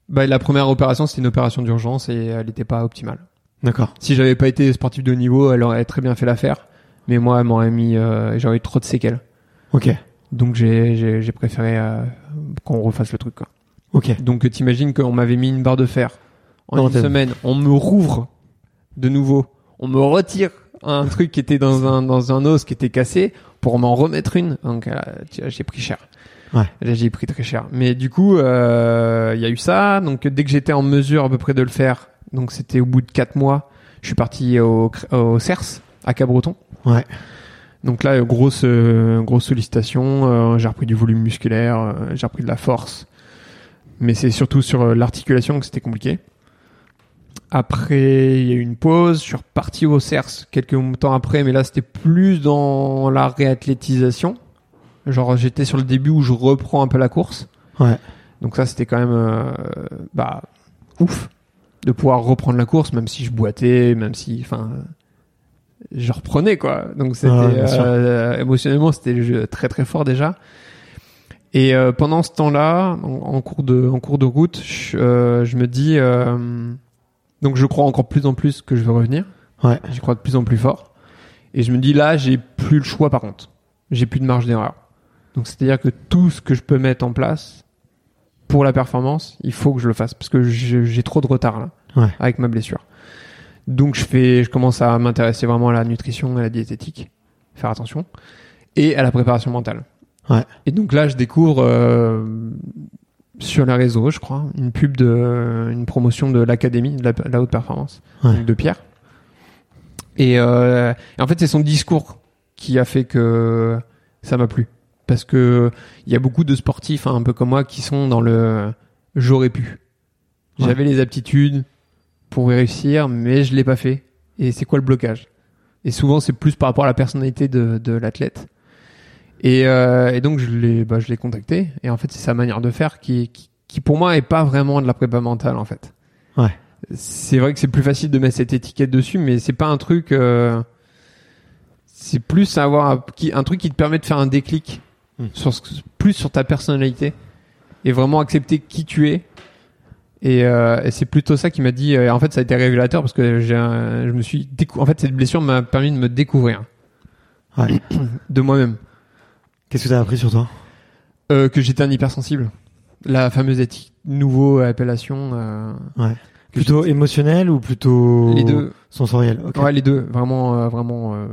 Bah, la première opération, c'était une opération d'urgence et elle n'était pas optimale. D'accord. Si j'avais pas été sportif de haut niveau, elle aurait très bien fait l'affaire. Mais moi, elle m'aurait mis, euh, j'aurais eu trop de séquelles. Ok. Donc j'ai, j'ai, j'ai préféré euh, qu'on refasse le truc. Quoi. Ok. Donc t'imagines qu'on m'avait mis une barre de fer en Dans une semaine, on me rouvre de nouveau, on me retire un truc qui était dans un dans un os qui était cassé pour m'en remettre une. Donc euh, j'ai pris cher. Ouais. Là, j'ai pris très cher. Mais du coup, euh, il y a eu ça. Donc dès que j'étais en mesure à peu près de le faire, donc c'était au bout de quatre mois, je suis parti au, au CERS à Cabreton. Ouais. Donc là, euh, grosse euh, grosse sollicitation. euh, j'ai repris du volume musculaire, euh, j'ai repris de la force. Mais c'est surtout sur euh, l'articulation que c'était compliqué. Après, il y a eu une pause. Je suis reparti au CERS quelques temps après, mais là, c'était plus dans la réathlétisation. Genre, j'étais sur le début où je reprends un peu la course. Ouais. Donc ça, c'était quand même euh, bah ouf de pouvoir reprendre la course, même si je boitais, même si, enfin, je reprenais quoi. Donc c'était euh, émotionnellement, c'était très très fort déjà. Et euh, pendant ce temps-là, en, en cours de en cours de route, je, euh, je me dis euh, donc je crois encore plus en plus que je veux revenir. Ouais. J'y crois de plus en plus fort. Et je me dis là, j'ai plus le choix par contre. J'ai plus de marge d'erreur. Donc c'est-à-dire que tout ce que je peux mettre en place pour la performance, il faut que je le fasse parce que j'ai trop de retard là Ouais. avec ma blessure. Donc je fais, je commence à m'intéresser vraiment à la nutrition, à la diététique, faire attention, et à la préparation mentale. Ouais. Et donc là, je découvre euh, sur les réseaux, je crois, une pub de, une promotion de l'académie de la, de la haute performance Ouais. de Pierre. Et, euh, et en fait, c'est son discours qui a fait que ça m'a plu. Parce que il y a beaucoup de sportifs, hein, un peu comme moi, qui sont dans le j'aurais pu. Ouais. J'avais les aptitudes pour y réussir, mais je l'ai pas fait. Et c'est quoi le blocage? Et souvent, c'est plus par rapport à la personnalité de, de l'athlète. Et, euh, et donc, je l'ai, bah, je l'ai contacté. Et en fait, c'est sa manière de faire qui, qui, qui, pour moi, est pas vraiment de la prépa mentale, en fait. Ouais. C'est vrai que c'est plus facile de mettre cette étiquette dessus, mais c'est pas un truc. euh, c'est plus avoir un, qui- un truc qui te permet de faire un déclic Hmm. sur ce, plus sur ta personnalité et vraiment accepter qui tu es. Et, euh, et c'est plutôt ça qui m'a dit. euh, en fait, ça a été révélateur parce que j'ai, je me suis décou- En fait, cette blessure m'a permis de me découvrir. Ouais. de moi-même. Qu'est-ce que t'as appris sur toi Euh, que j'étais un hypersensible. La fameuse éthique, nouveau appellation. euh, Ouais. Plutôt émotionnel ou plutôt Les deux. sensoriel? Ok. Ouais, les deux. Vraiment, euh, vraiment. euh,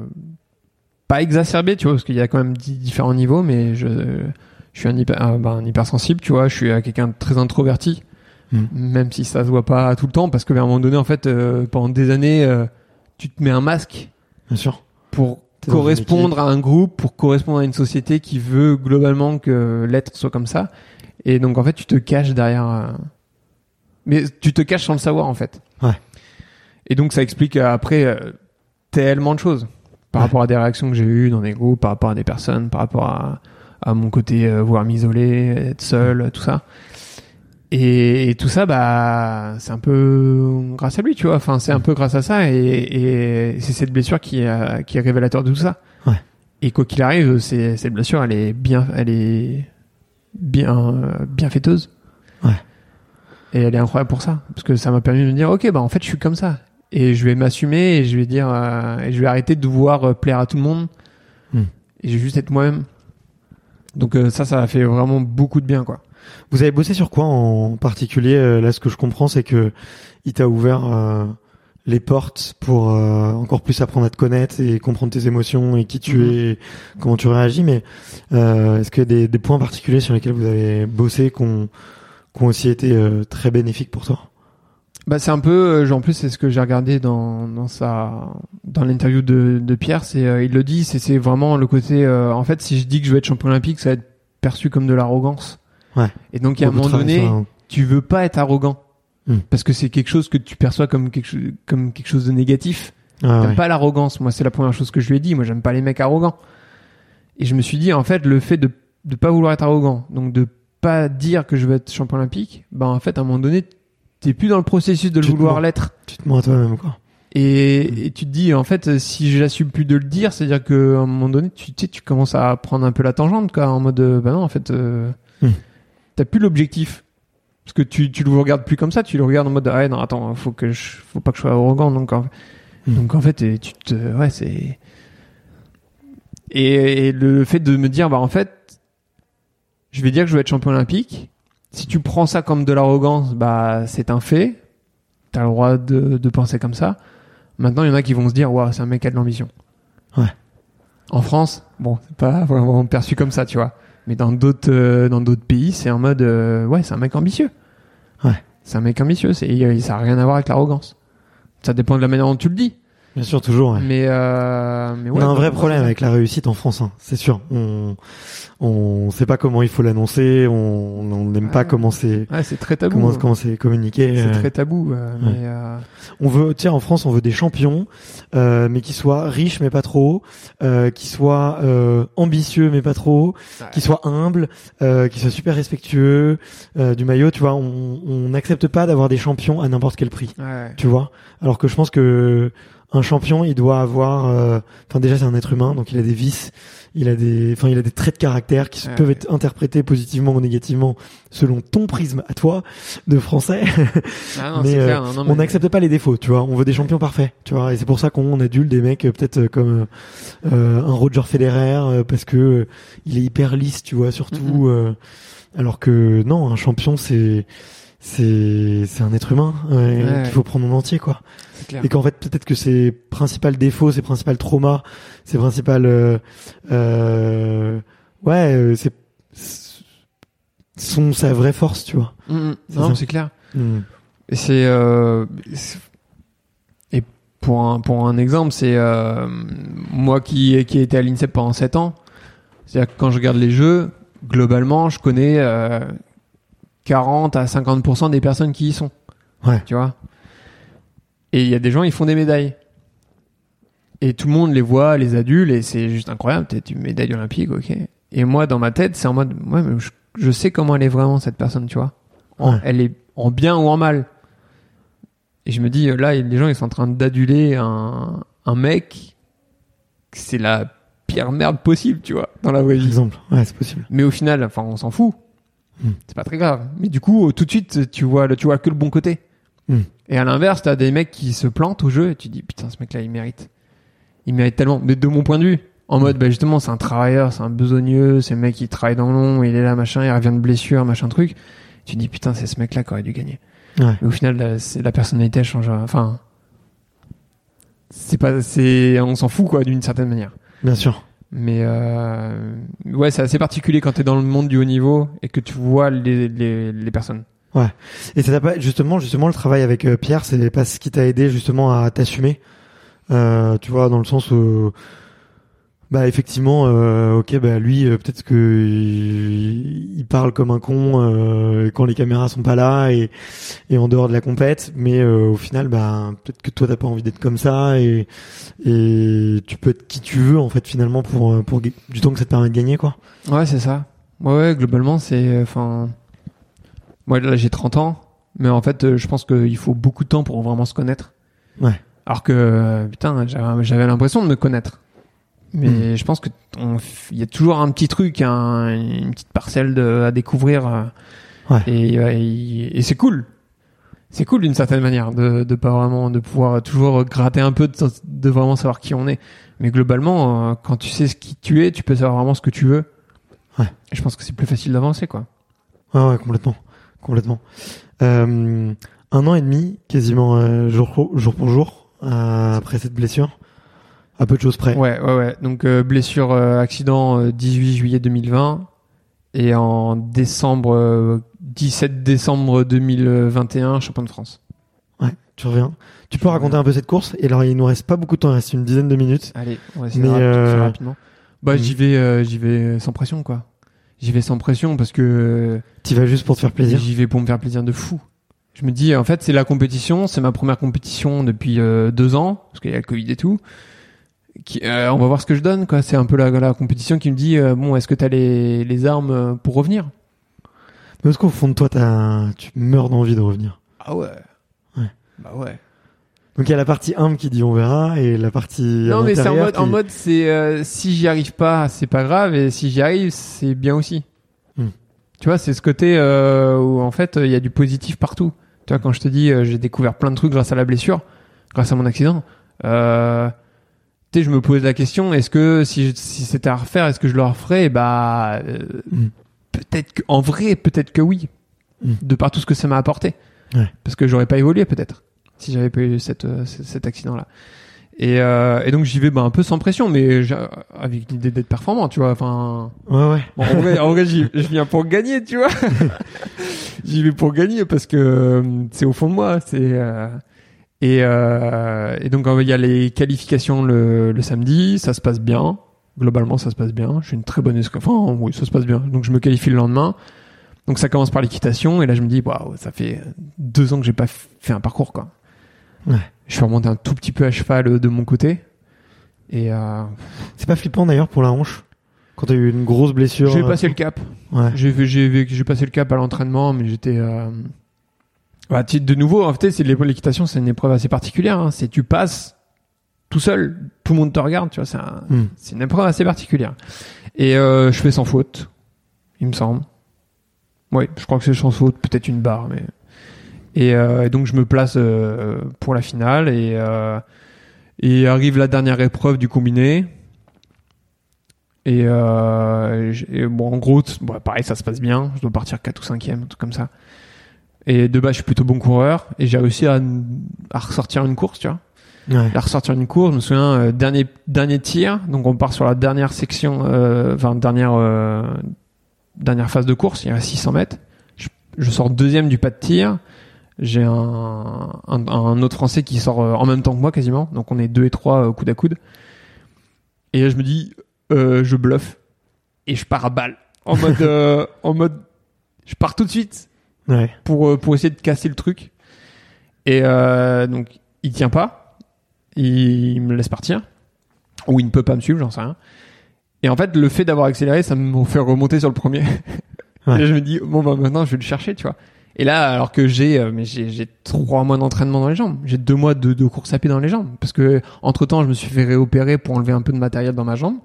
pas exacerbé, tu vois, parce qu'il y a quand même di- différents niveaux, mais je, je suis un, hyper, bah, un hypersensible, tu vois. Je suis quelqu'un de très introverti, Hmm. même si ça se voit pas tout le temps, parce qu'à un moment donné, en fait, euh, pendant des années, euh, tu te mets un masque Bien sûr. pour correspondre à un groupe, pour correspondre à une société qui veut globalement que l'être soit comme ça. Et donc, en fait, tu te caches derrière. euh, Mais tu te caches sans le savoir, en fait. Ouais. Et donc, ça explique euh, après euh, tellement de choses par Ouais. rapport à des réactions que j'ai eues dans des groupes, par rapport à des personnes, par rapport à, à mon côté euh, vouloir m'isoler, être seul, tout ça. Et, et tout ça, bah, c'est un peu grâce à lui, tu vois. Enfin, c'est un peu grâce à ça, et, et c'est cette blessure qui qui est révélateur de tout ça. Ouais. Et quoi qu'il arrive, c'est, cette blessure, elle est bien, elle est bien, bien fêteuse. Ouais. Et elle est incroyable pour ça, parce que ça m'a permis de me dire, ok, bah en fait, je suis comme ça, et je vais m'assumer, et je vais dire, euh, et je vais arrêter de vouloir euh, plaire à tout le monde, Hmm. et je vais juste être moi-même. Donc euh, ça, ça a fait vraiment beaucoup de bien, quoi. Vous avez bossé sur quoi en particulier Euh, Là, ce que je comprends, c'est que il t'a ouvert euh, les portes pour euh, encore plus apprendre à te connaître et comprendre tes émotions et qui tu Mhm. es, comment tu réagis. Mais euh, est-ce qu'il y a des, des points particuliers sur lesquels vous avez bossé qui ont, qui ont aussi été très bénéfiques pour toi? Bah c'est un peu, en plus c'est ce que j'ai regardé dans dans sa dans l'interview de, de Pierre, c'est il le dit, c'est c'est vraiment le côté, en fait si je dis que je veux être champion olympique, ça va être perçu comme de l'arrogance. Ouais. Et donc à un moment donné, tu veux pas être arrogant Hmm. parce que c'est quelque chose que tu perçois comme quelque chose comme quelque chose de négatif. Ah, ouais. pas l'arrogance. Moi, c'est la première chose que je lui ai dit. Moi, j'aime pas les mecs arrogants. Et je me suis dit, en fait, le fait de de pas vouloir être arrogant, donc de pas dire que je veux être champion olympique, bah en fait, à un moment donné, t'es plus dans le processus de le vouloir l'être. Tu te mens à toi-même, quoi. Et, et tu te dis, en fait, si j'assume plus de le dire, c'est-à-dire qu'à un moment donné, tu, tu sais, tu commences à prendre un peu la tangente, quoi, en mode, euh, bah non, en fait, euh, Hmm. T'as plus l'objectif. Parce que tu, tu le regardes plus comme ça, tu le regardes en mode, ah ouais, non, attends, faut que je, faut pas que je sois arrogant, donc, en, Hmm. donc en fait, et tu te, ouais, c'est, et, et le fait de me dire, bah en fait, je vais dire que je veux être champion olympique. Si tu prends ça comme de l'arrogance, bah c'est un fait. T'as le droit de, de penser comme ça. Maintenant, il y en a qui vont se dire, waouh, c'est un mec qui a de l'ambition. Ouais. En France, bon, c'est pas vraiment perçu comme ça, tu vois. Mais dans d'autres, euh, dans d'autres pays, c'est en mode, euh, ouais, c'est un mec ambitieux. Ouais. C'est un mec ambitieux. C'est, il- ça a rien à voir avec l'arrogance. Ça dépend de la manière dont tu le dis. Bien sûr, toujours. ouais. Mais, euh, mais ouais, on a un vrai problème avec la réussite en France, hein, c'est sûr. On on sait pas comment il faut l'annoncer, on on n'aime pas Ouais. comment c'est Ouais, c'est très tabou. comment comment c'est communiqué. C'est euh. très tabou. euh, mais, euh, On veut, tiens, en France, on veut des champions, euh, mais qui soient riches mais pas trop, euh, qui soient euh, ambitieux mais pas trop, qui soient humbles, euh, qui soient super respectueux euh, du maillot. Tu vois, on on n'accepte pas d'avoir des champions à n'importe quel prix. ouais. tu vois. Alors que je pense que un champion, il doit avoir, euh, enfin déjà c'est un être humain, donc il a des vices, il a des, enfin il a des traits de caractère qui Ouais. peuvent être interprétés positivement ou négativement selon ton prisme à toi de français. Ah non, mais euh, clair, non, non, on n'accepte pas les défauts, tu vois. On veut des champions parfaits, tu vois. Et c'est pour ça qu'on adulte des mecs euh, peut-être comme euh, un Roger Federer parce que il est hyper lisse, tu vois, surtout. Mhm. euh, alors que non, un champion c'est c'est c'est un être humain ouais, Ouais. qu'il faut prendre en entier, quoi clair. et qu'en fait peut-être que ses principaux défauts, ses principaux traumas, ses principales euh, euh, ouais, euh, c'est sont sa vraie force, tu vois. Mm, mm. C'est non, c'est clair. Mm. Et c'est euh, et pour un pour un exemple, c'est euh, moi qui qui ai été à l'INSEP pendant 7 ans. C'est-à-dire que quand je regarde les jeux, globalement, je connais euh, 40 à 50% des personnes qui y sont. Ouais. Tu vois? Et il y a des gens, ils font des médailles. Et tout le monde les voit, les adultes, et c'est juste incroyable. T'es une médaille olympique, ok. Et moi, dans ma tête, c'est en mode, ouais, mais je, je sais comment elle est vraiment cette personne, tu vois. En- Ouais. Elle est en bien ou en mal. Et je me dis, là, les gens, ils sont en train d'aduler un, un mec. C'est la pire merde possible, tu vois, dans la vraie Par vie. exemple, ouais, c'est possible. Mais au final, enfin, on s'en fout. Hmm. C'est pas très grave. Mais du coup, tout de suite, tu vois, le- tu vois que le bon côté. Hmm. Et à l'inverse, t'as des mecs qui se plantent au jeu et tu dis, putain, ce mec-là, il mérite. Il mérite tellement. Mais de mon point de vue, En mode, bah justement, c'est un travailleur, c'est un besogneux, c'est le mec qui travaille dans l'ombre, il est là, machin, il revient de blessure, machin truc. Tu dis, putain, c'est ce mec-là qui aurait dû gagner. Ouais. Mais au final, la personnalité elle change. Enfin, c'est pas, c'est, on s'en fout quoi, d'une certaine manière. Bien sûr. Mais euh, ouais, c'est assez particulier quand t'es dans le monde du haut niveau et que tu vois les, les, les personnes. Et ça t'a pas justement justement le travail avec euh, Pierre, c'est pas ce qui t'a aidé justement à t'assumer. Euh, tu vois, dans le sens où bah effectivement, euh, ok, bah lui euh, peut-être que il, il parle comme un con euh, quand les caméras sont pas là et, et en dehors de la compète, mais euh, au final, bah peut-être que toi t'as pas envie d'être comme ça et et tu peux être qui tu veux en fait finalement pour euh, pour du temps que ça te permet de gagner quoi. Ouais, c'est ça. Ouais, ouais, globalement, c'est, enfin, moi là j'ai 30 ans, mais en fait, euh, je pense qu'il faut beaucoup de temps pour vraiment se connaître. Ouais. Alors que, euh, putain, j'avais l'impression de me connaître. Mais je pense que il y a toujours un petit truc, un- une petite parcelle de, à découvrir. euh, Ouais. Et, euh, et, et c'est cool. C'est cool d'une certaine manière de, de pas vraiment de pouvoir toujours gratter un peu de, de vraiment savoir qui on est. Mais globalement, euh, quand tu sais ce qui tu es, tu peux savoir vraiment ce que tu veux. Ouais. Et je pense que c'est plus facile d'avancer, quoi. Ouais, ouais, complètement, complètement. Euh, un an et demi, quasiment euh, jour, pour- jour pour jour, euh, après cette blessure, à peu de choses près. Ouais, ouais, ouais. Donc euh, blessure, euh, accident euh, 18 juillet 2020 et en décembre, euh, 17 décembre 2021, champion de France. Ouais, tu reviens. Tu peux raconter un peu cette course? Et alors, il nous reste pas beaucoup de temps, il reste une dizaine de minutes. Allez, on va essayer Mais, de euh, faire rapidement. Bah j'y vais, euh, j'y vais sans pression, quoi. J'y vais sans pression parce que Tu vas juste pour te faire plaisir. J'y vais pour me faire plaisir de fou. Je me dis, en fait, c'est la compétition, c'est ma première compétition depuis euh, deux ans, parce qu'il y a le Covid et tout. Qui, euh, on va voir ce que je donne, quoi. C'est un peu la, la compétition qui me dit, euh, bon, est-ce que t'as les, les armes euh, pour revenir? Parce qu'au fond de toi, t'as, tu meurs d'envie de revenir. Ah ouais. Ouais. Bah ouais. Donc il y a la partie humble qui dit on verra et la partie Non, mais c'est en mode, qui- en mode, c'est euh, si j'y arrive pas, c'est pas grave, et si j'y arrive, c'est bien aussi. Hmm. Tu vois, c'est ce côté euh, où en fait, il y a du positif partout. Tu vois, quand je te dis, euh, j'ai découvert plein de trucs grâce à la blessure, grâce à mon accident. Euh, tu sais, je me pose la question, est-ce que si, si c'était à refaire, est-ce que je le referais? Bah, euh, Hmm. peut-être que, en vrai, peut-être que oui, Hmm. de par tout ce que ça m'a apporté. Ouais. Parce que j'aurais pas évolué peut-être si j'avais pas eu cette, euh, cet accident-là. Et, euh, et donc j'y vais bah, un peu sans pression, mais avec l'idée d'être performant, tu vois. Enfin, Ouais, ouais. bon, en vrai, en vrai je viens pour gagner, tu vois. j'y vais pour gagner parce que euh, c'est au fond de moi. C'est euh, et, euh, et donc il y a les qualifications le, le samedi, ça se passe bien. Globalement, ça se passe bien. Je suis une très bonne escale. Enfin, oui, ça se passe bien. Donc je me qualifie le lendemain. Donc ça commence par l'équitation et là je me dis waouh, ça fait deux ans que j'ai pas fait un parcours quoi. Ouais. Je suis remonté un tout petit peu à cheval euh, de mon côté et euh, C'est pas flippant d'ailleurs pour la hanche quand t'as eu une grosse blessure. j'ai euh, passé le cap. Ouais. J'ai passé le cap à l'entraînement, mais j'étais. Euh... bah, tu- de nouveau, en fait, c'est l'é- l'équitation, c'est une épreuve assez particulière. Hein. C'est tu passes tout seul, tout le monde te regarde, tu vois. C'est un- Hmm. c'est une épreuve assez particulière. Et euh, je fais sans faute, il me semble. Oui, je crois que c'est sans faute, peut-être une barre, mais. Et, euh, et donc je me place euh, pour la finale et euh, et arrive la dernière épreuve du combiné. Et, euh, et bon, en gros, bon, pareil, ça se passe bien. Je dois partir 4 ou 5e, un truc comme ça. Et de base, je suis plutôt bon coureur. Et j'ai réussi à, à ressortir une course, tu vois. Ouais. À ressortir une course, je me souviens, euh, dernier, dernier tir. Donc, on part sur la dernière section, euh, enfin, dernière, euh, dernière phase de course. Il y a 600 mètres. Je, je sors deuxième du pas de tir. J'ai un, un, un autre Français qui sort euh, en même temps que moi quasiment. Donc, on est deux et trois euh, coude à coude. Et là, je me dis, euh, je bluffe et je pars à balle en mode euh, en mode je pars tout de suite Ouais. pour euh, pour essayer de casser le truc. Et euh, donc il tient pas. Il me laisse partir. Ou il ne peut pas me suivre j'en sais rien. Et en fait le fait d'avoir accéléré ça me fait remonter sur le premier. Ouais. et je me dis bon bah maintenant je vais le chercher tu vois. Et là alors que j'ai euh, mais j'ai j'ai trois mois d'entraînement dans les jambes. J'ai deux mois de, de course à pied dans les jambes. Parce que entre temps je me suis fait réopérer pour enlever un peu de matériel dans ma jambe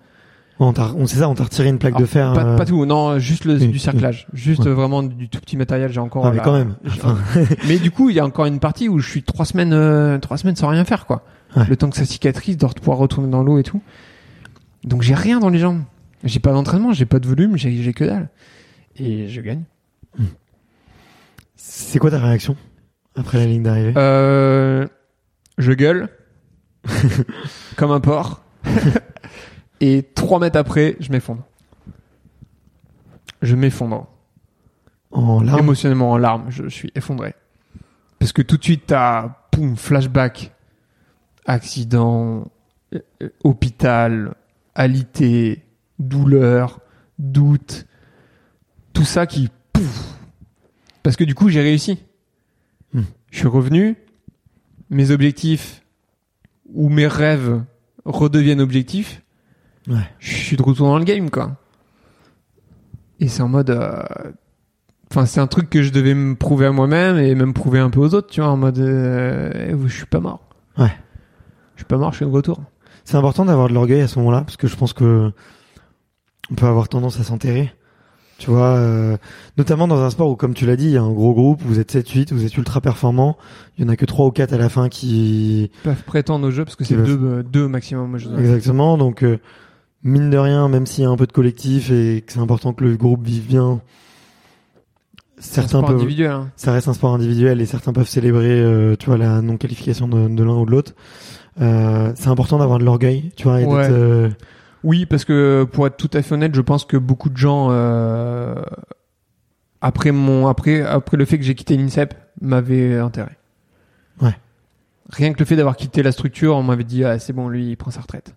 On, on sait ça, on t'a retiré une plaque de alors, fer. Pas, euh, pas tout, non, juste le, oui, du cerclage. Juste Ouais. vraiment du tout petit matériel, j'ai encore. Ah, mais la- quand même. Enfin, mais du coup, il y a encore une partie où je suis trois semaines, euh, trois semaines sans rien faire, quoi. Ouais. Le temps que ça cicatrise, de pouvoir retourner dans l'eau et tout. Donc j'ai rien dans les jambes. J'ai pas d'entraînement, j'ai pas de volume, j'ai j'ai que dalle. Et je gagne. C'est quoi ta réaction après la ligne d'arrivée? Euh, je gueule comme un porc. Et trois mètres après, je m'effondre. Je m'effondre. En larmes Émotionnellement en larmes, je suis effondré. Parce que tout de suite, t'as, poum, flashback, accident, euh, hôpital, alité, douleur, doute, tout ça qui, pouf. Parce que du coup, j'ai réussi. Hmm. Je suis revenu, mes objectifs ou mes rêves redeviennent objectifs. Ouais. Je suis de retour dans le game, quoi. Et c'est en mode, euh, Enfin, c'est un truc que je devais me prouver à moi-même et même prouver un peu aux autres, tu vois, en mode, euh, je suis pas mort. Ouais. Je suis pas mort, je suis de retour. C'est important d'avoir de l'orgueil à ce moment-là, parce que je pense que on peut avoir tendance à s'enterrer. Tu vois, euh, notamment dans un sport où, comme tu l'as dit, il y a un gros groupe, vous êtes 7-8, vous êtes ultra performants, il y en a que 3 ou 4 à la fin qui... Ils peuvent prétendre au jeu parce que c'est peuvent- deux, euh, deux maximum. Moi, je dirais. Exactement, donc euh, mine de rien, même s'il y a un peu de collectif et que c'est important que le groupe vive bien, certains sport peuvent... individuel. hein. ça reste un sport individuel et certains peuvent célébrer, euh, tu vois, la non-qualification de, de l'un ou de l'autre. Euh, c'est important d'avoir de l'orgueil, tu vois, et Ouais. d'être... euh, Oui, parce que pour être tout à fait honnête, je pense que beaucoup de gens, euh, après mon, après, après le fait que j'ai quitté l'INSEP, m'avaient intérêt. Ouais. Rien que le fait d'avoir quitté la structure, on m'avait dit, ah, c'est bon, lui, il prend sa retraite.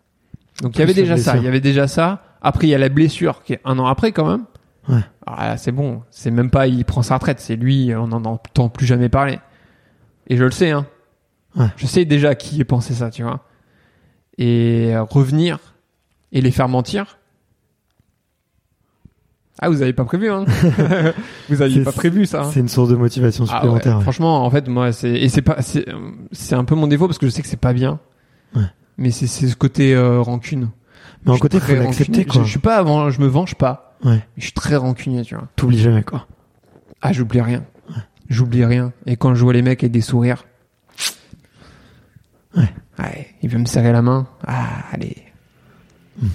Donc il y avait déjà ça, il y avait déjà ça. Après, il y a la blessure qui est un an après quand même. Ouais. Alors là, c'est bon, c'est même pas il prend sa retraite, c'est lui, on n'en entend plus jamais parler. Et je le sais, hein. Ouais. Je sais déjà qui ait pensé ça, tu vois. Et revenir et les faire mentir. Ah, vous avez pas prévu, hein Vous aviez pas prévu ça. hein c'est une source de motivation ah ouais, supplémentaire. Franchement, en fait, moi, c'est et c'est pas, c'est, c'est un peu mon défaut parce que je sais que c'est pas bien. Ouais. Mais c'est ce côté euh, rancune. Mais en côté, faut l'accepter, quoi. Je, je suis pas avant, je me venge pas. Ouais. Je suis très rancunier, tu vois. T'oublies jamais, quoi. Ah, j'oublie rien. J'oublie rien. Et quand je vois les mecs avec des sourires. Ouais. Ouais, il veut me serrer la main. Ah, allez. Hmm.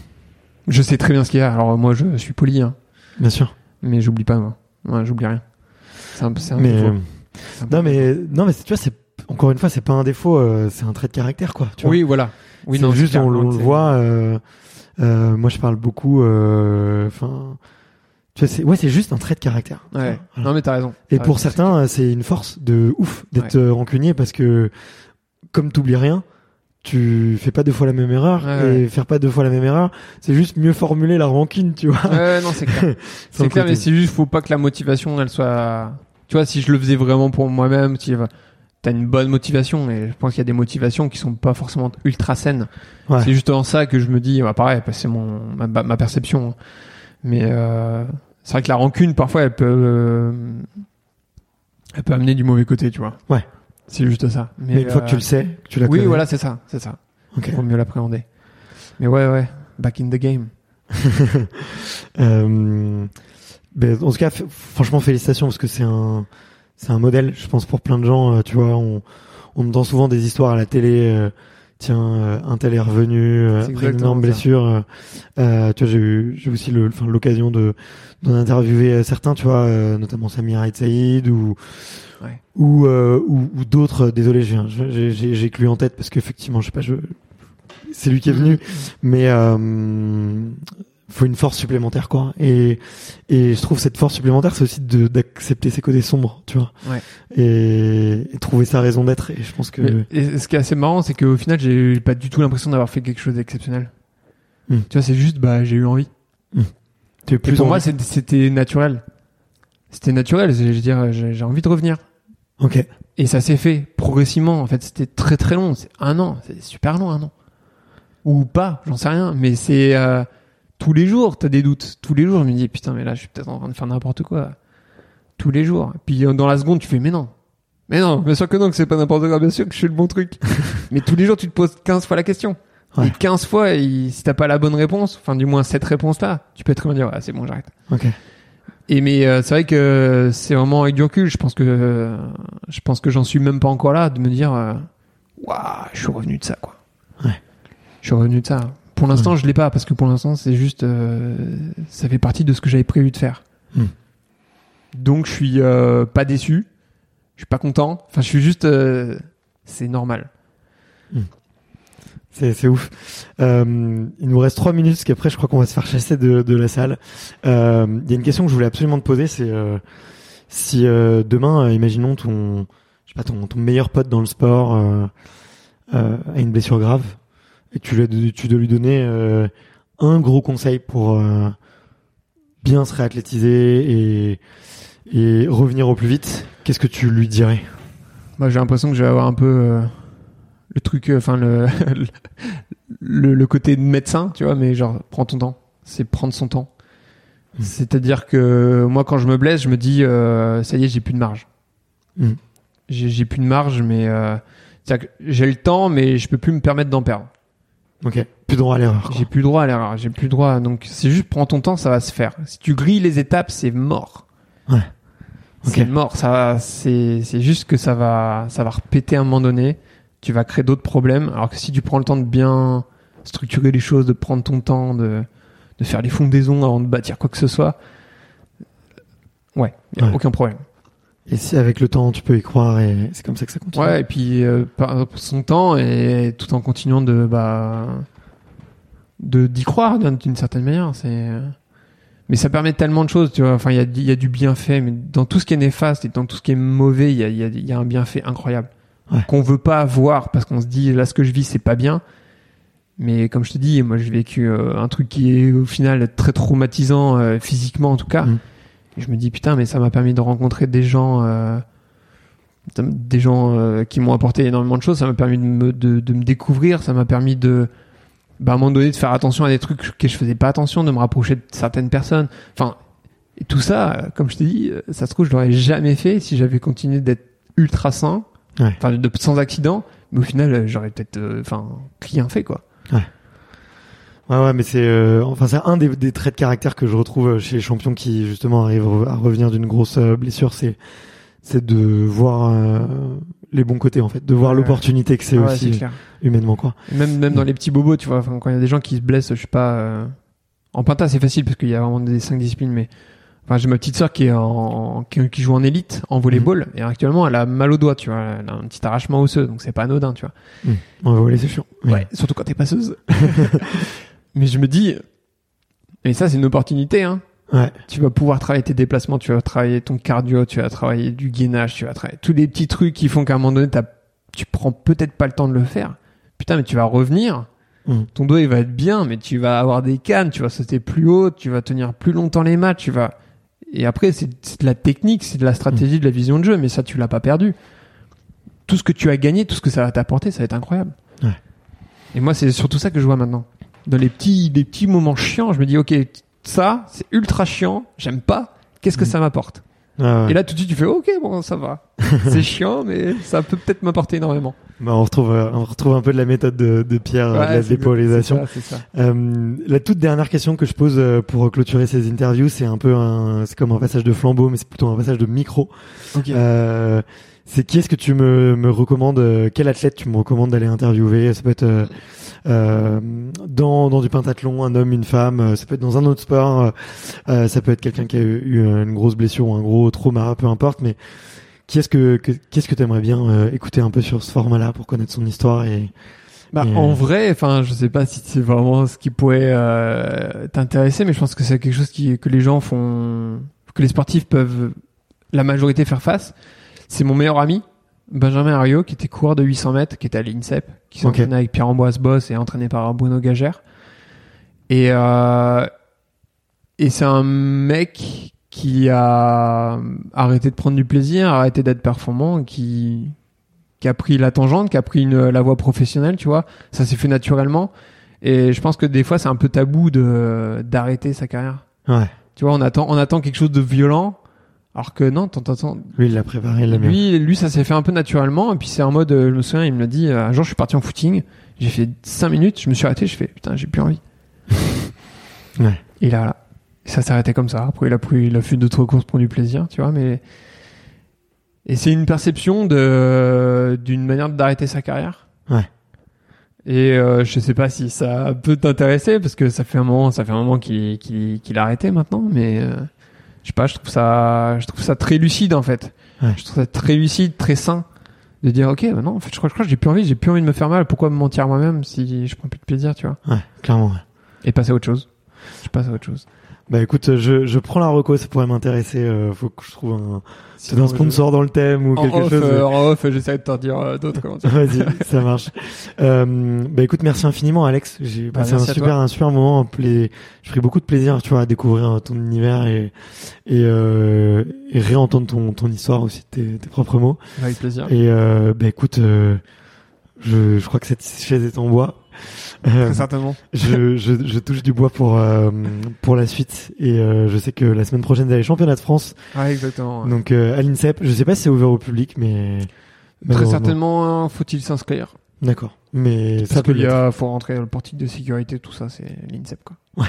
Je sais très bien ce qu'il y a. Alors moi, je suis poli, hein. Bien sûr. Mais j'oublie pas, moi. Ouais, j'oublie rien. C'est un, c'est un Mais, défaut. euh, non, mais, non, mais tu vois, c'est, encore une fois, c'est pas un défaut, euh, c'est un trait de caractère, quoi. Tu vois. Oui, voilà. Oui, non, juste, on, le voit, euh, euh, moi, je parle beaucoup, euh, enfin, tu vois, c'est, ouais, c'est juste un trait de caractère. tu Ouais. vois, voilà. Non, mais t'as raison. Et T'as pour raison, certains, c'est une force de ouf d'être Ouais. euh, rancunier parce que comme t'oublies rien, tu fais pas deux fois la même erreur Ouais, et faire pas deux fois la même erreur, c'est juste mieux formuler la rancune, tu vois. Ouais, non, c'est clair. C'est clair, côté. mais c'est juste, faut pas que la motivation, elle soit. Tu vois, si je le faisais vraiment pour moi-même, si t'as une bonne motivation, et je pense qu'il y a des motivations qui sont pas forcément ultra saines. Ouais. C'est juste en ça que je me dis, bah, pareil, bah, c'est mon ma, ma perception. Mais euh, c'est vrai que la rancune, parfois, elle peut, euh, elle peut amener du mauvais côté, tu vois. Ouais. C'est juste ça. Mais, Mais une fois euh, que tu le sais, que tu la Oui, connais. voilà, c'est ça, c'est ça. Ok. Faut mieux l'appréhender. Mais ouais, ouais, back in the game. Euh, ben, en tout cas, franchement, félicitations parce que c'est un, c'est un modèle, je pense, pour plein de gens. euh, tu vois, on, on entend souvent des histoires à la télé. euh, tiens, euh, un tel est revenu euh, après une énorme blessure. tu vois, j'ai eu, j'ai aussi le, enfin, l'occasion de d'en interviewer certains, tu vois, euh, notamment Samir Aït Saïd ou Ouais. ou, euh, ou ou d'autres. Désolé, j'ai j'ai j'ai lui en tête parce qu'effectivement, je sais pas, je c'est lui qui est venu, mais euh, faut une force supplémentaire quoi. Et et je trouve cette force supplémentaire, c'est aussi de d'accepter ses côtés sombres, tu vois. Ouais. Et, et trouver sa raison d'être. Et je pense que Mais- et ce qui est assez marrant, c'est qu'au final, j'ai pas du tout l'impression d'avoir fait quelque chose d'exceptionnel. Hmm. Tu vois, c'est juste, bah, j'ai eu envie. tu es Et plus pour moi, c'était naturel. C'était naturel. Je veux dire, j'ai j'ai envie de revenir. Ok. Et ça s'est fait progressivement. En fait, c'était très très long. C'est un an. C'est super long, un an. Ou pas, j'en sais rien. Mais c'est euh, tous les jours, t'as des doutes. Tous les jours, je me dis, putain, mais là, je suis peut-être en train de faire n'importe quoi. Tous les jours. Puis euh, dans la seconde, tu fais, mais non. Mais non, bien sûr que non, que c'est pas n'importe quoi. Bien sûr que je fais le bon truc. mais tous les jours, tu te poses 15 fois la question. Ouais. Et 15 fois, il- si t'as pas la bonne réponse, enfin, du moins cette réponse-là, tu peux très bien dire, ouais, c'est bon, j'arrête. Ok. Et mais euh, c'est vrai que c'est vraiment avec du recul. Je pense que euh, je pense que j'en suis même pas encore là de me dire, euh, waouh, je suis revenu de ça quoi. Ouais. Je suis revenu de ça Pour l'instant, je l'ai pas parce que pour l'instant, c'est juste, euh, ça fait partie de ce que j'avais prévu de faire. Hmm. Donc, je suis euh, pas déçu, je suis pas content. Enfin, je suis juste, euh, c'est normal. C'est, c'est ouf. Euh, il nous reste trois minutes, parce qu'après, je crois qu'on va se faire chasser de, de la salle. Euh, Il y a une question que je voulais absolument te poser, c'est euh, si euh, demain, euh, imaginons ton, je sais pas, ton, ton meilleur pote dans le sport euh, euh, a une blessure grave, et tu, lui, tu dois lui donner euh, un gros conseil pour euh, bien se réathlétiser et, et revenir au plus vite, qu'est-ce que tu lui dirais? Moi, j'ai l'impression que je vais avoir un peu euh, le truc, enfin le, le le côté de médecin, tu vois, mais genre prends ton temps. C'est prendre son temps. Mm. C'est-à-dire que moi, quand je me blesse, je me dis, ça y est, j'ai plus de marge. Mm. J'ai plus de marge, mais j'ai le temps, mais je peux plus me permettre d'en perdre. Ok, plus droit à l'erreur. J'ai plus droit à l'erreur. J'ai plus droit. Donc c'est juste prends ton temps, ça va se faire. Si tu grilles les étapes, c'est mort. Ouais. Ok. C'est mort. Ça, c'est c'est juste que ça va, ça va repéter à un moment donné. Tu vas créer d'autres problèmes. Alors que si tu prends le temps de bien structurer les choses, de prendre ton temps, de de faire les fondaisons avant de bâtir quoi que ce soit, ouais, y a Ouais. aucun problème. Et si avec le temps tu peux y croire et c'est comme ça que ça continue. Ouais, et puis euh, par son temps et tout en continuant de bah de d'y croire d'une certaine manière. C'est euh, mais ça permet tellement de choses, tu vois. Enfin, il y a, il y a du bienfait, mais dans tout ce qui est néfaste et dans tout ce qui est mauvais, il y a, il y a, y a un bienfait incroyable Ouais. qu'on veut pas voir parce qu'on se dit là ce que je vis c'est pas bien. Mais comme je te dis, moi j'ai vécu euh, un truc qui est au final très traumatisant euh, physiquement en tout cas. Mm. Et je me dis putain, mais ça m'a permis de rencontrer des gens, euh, des gens euh, qui m'ont apporté énormément de choses. Ça m'a permis de me, de, de me découvrir. Ça m'a permis de, bah, à un moment donné, de faire attention à des trucs que je faisais pas attention, de me rapprocher de certaines personnes. Enfin, et tout ça, comme je t'ai dit, euh, ça se trouve, je l'aurais jamais fait si j'avais continué d'être ultra sain, Ouais. enfin, de, sans accident. Mais au final, j'aurais peut-être, euh, enfin, rien fait, quoi. Ouais, ouais, mais c'est euh, enfin c'est un des, des traits de caractère que je retrouve euh, chez les champions qui justement arrivent à revenir d'une grosse euh, blessure, c'est c'est de voir euh, les bons côtés en fait, de voir Ouais. l'opportunité que c'est Ah ouais, aussi clair. humainement quoi. Même, même dans les petits bobos, tu vois, enfin, quand il y a des gens qui se blessent, je sais pas, euh, en pinta c'est facile parce qu'il y a vraiment des cinq disciplines, mais enfin j'ai ma petite sœur qui est en, qui, qui joue en élite, en volleyball, et actuellement elle a mal au doigt, tu vois, elle a un petit arrachement osseux, donc c'est pas anodin, tu vois. On va voler c'est chiant. Ouais, surtout quand t'es passeuse. mais je me dis, et ça c'est une opportunité, hein. Ouais. Tu vas pouvoir travailler tes déplacements, tu vas travailler ton cardio, tu vas travailler du gainage, tu vas travailler tous les petits trucs qui font qu'à un moment donné, tu prends peut-être pas le temps de le faire. Putain, mais tu vas revenir, Mm. ton dos il va être bien, mais tu vas avoir des cannes, tu vas sauter plus haut, tu vas tenir plus longtemps les matchs, tu vas. Et après, c'est c'est de la technique, c'est de la stratégie, de la vision de jeu, mais ça, tu l'as pas perdu. Tout ce que tu as gagné, tout ce que ça va t'apporter, ça va être incroyable. Ouais. Et moi, c'est surtout ça que je vois maintenant. Dans les petits, les petits moments chiants, je me dis, ok, ça, c'est ultra chiant, j'aime pas, qu'est-ce que ça m'apporte ouais. Et là, tout de suite, tu fais, ok, bon, ça va. c'est chiant, mais ça peut peut-être m'apporter énormément. Bah, on retrouve euh, on retrouve un peu de la méthode de, de Pierre euh, de la dépolarisation. Ça, ça. Euh, la toute dernière question que je pose pour clôturer ces interviews, c'est un peu un, c'est comme un passage de flambeau, mais c'est plutôt un passage de micro. Ok. Euh, c'est qui est-ce que tu me, me recommandes euh, Quel athlète tu me recommandes d'aller interviewer? Ça peut être euh, euh, dans, dans du pentathlon, un homme, une femme. euh, Ça peut être dans un autre sport. ça peut être quelqu'un qui a eu, eu une grosse blessure ou un gros trauma, peu importe. Mais qui est-ce que, que qu'est-ce que t'aimerais bien écouter un peu sur ce format-là pour connaître son histoire et Bah, Et, en vrai, enfin, je sais pas si c'est vraiment ce qui pourrait euh, t'intéresser, mais je pense que c'est quelque chose qui, que les gens font, que les sportifs peuvent, la majorité faire face. C'est mon meilleur ami, Benjamin Ario, qui était coureur de 800 mètres, qui était à l'INSEP, qui s'entraînait avec Pierre-Ambroise Boss et entraîné par Bruno Gagère. Et, euh, et c'est un mec qui a arrêté de prendre du plaisir, arrêté d'être performant, qui, qui a pris la tangente, qui a pris une, la voie professionnelle, tu vois. Ça s'est fait naturellement. Et je pense que des fois, c'est un peu tabou de, d'arrêter sa carrière. ouais, Tu vois, on attend, on attend quelque chose de violent. Alors que non, t'entends, lui il l'a préparé, l'a lui, lui, ça s'est fait un peu naturellement. Et puis c'est en mode, euh, je me souviens, il me l'a dit, euh, un jour, je suis parti en footing. J'ai fait 5 minutes, je me suis arrêté, je fais, putain, j'ai plus envie. Ouais. Et là. Et ça s'est arrêté comme ça. Après, il a pris, il a fait d'autres courses pour du plaisir, tu vois, mais, et c'est une perception de, d'une manière d'arrêter sa carrière. Ouais. Et euh, je sais pas si ça peut t'intéresser parce que ça fait un moment, ça fait un moment qu'il qu'il qu'il a arrêté maintenant, mais euh, je sais pas, je trouve ça, je trouve ça très lucide en fait. Ouais. Je trouve ça très lucide, très sain de dire ok, bah non, en fait, je crois, je crois que j'ai plus envie, j'ai plus envie de me faire mal. Pourquoi me mentir moi-même si je prends plus de plaisir, tu vois? Ouais, clairement. ouais. Et passer à autre chose. Je passe à autre chose. Bah écoute, je, je prends la reco, ça pourrait m'intéresser. euh, faut que je trouve un, c'est un Sinon, sponsor dans le thème ou En quelque off, chose. euh, en off, j'essaie de t'en dire euh, d'autres. Vas-y, ça marche. Euh, bah écoute, merci infiniment Alex. J'ai Bah, passé un super, toi. un super moment. pla- J'ai pris beaucoup de plaisir, tu vois, à découvrir euh, ton univers et et, euh, et réentendre ton ton histoire aussi, tes, tes propres mots. Avec plaisir. Et euh, bah écoute, euh, je je crois que cette chaise est en bois. Euh, Très certainement. je, je, je touche du bois pour euh, pour la suite et euh, je sais que la semaine prochaine il y a les championnats de France Ouais, exactement. ouais. donc à l'INSEP je sais pas si c'est ouvert au public mais Très certainement, euh, faut-il s'inscrire d'accord mais ça Parce peut qu'il y a, faut rentrer dans le portique de sécurité, tout ça, c'est l'INSEP, quoi. Ouais.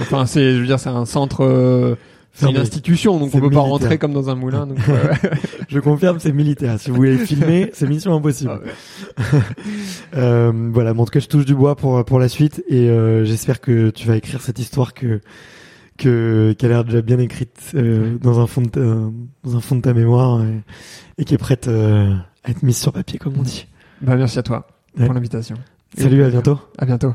enfin, c'est, je veux dire, c'est un centre, euh, c'est une institution, donc on peut pas rentrer comme dans un moulin, donc, euh, je confirme c'est militaire si vous voulez filmer c'est mission impossible Ah ouais. euh, voilà mais en tout cas je touche du bois pour pour la suite et euh, j'espère que tu vas écrire cette histoire que que qui a l'air déjà bien écrite euh, dans un fond de ta, dans un fond de ta mémoire et, et qui est prête euh, à être mise sur papier comme on dit Bah, merci à toi Ouais. pour l'invitation. salut à bientôt À bientôt.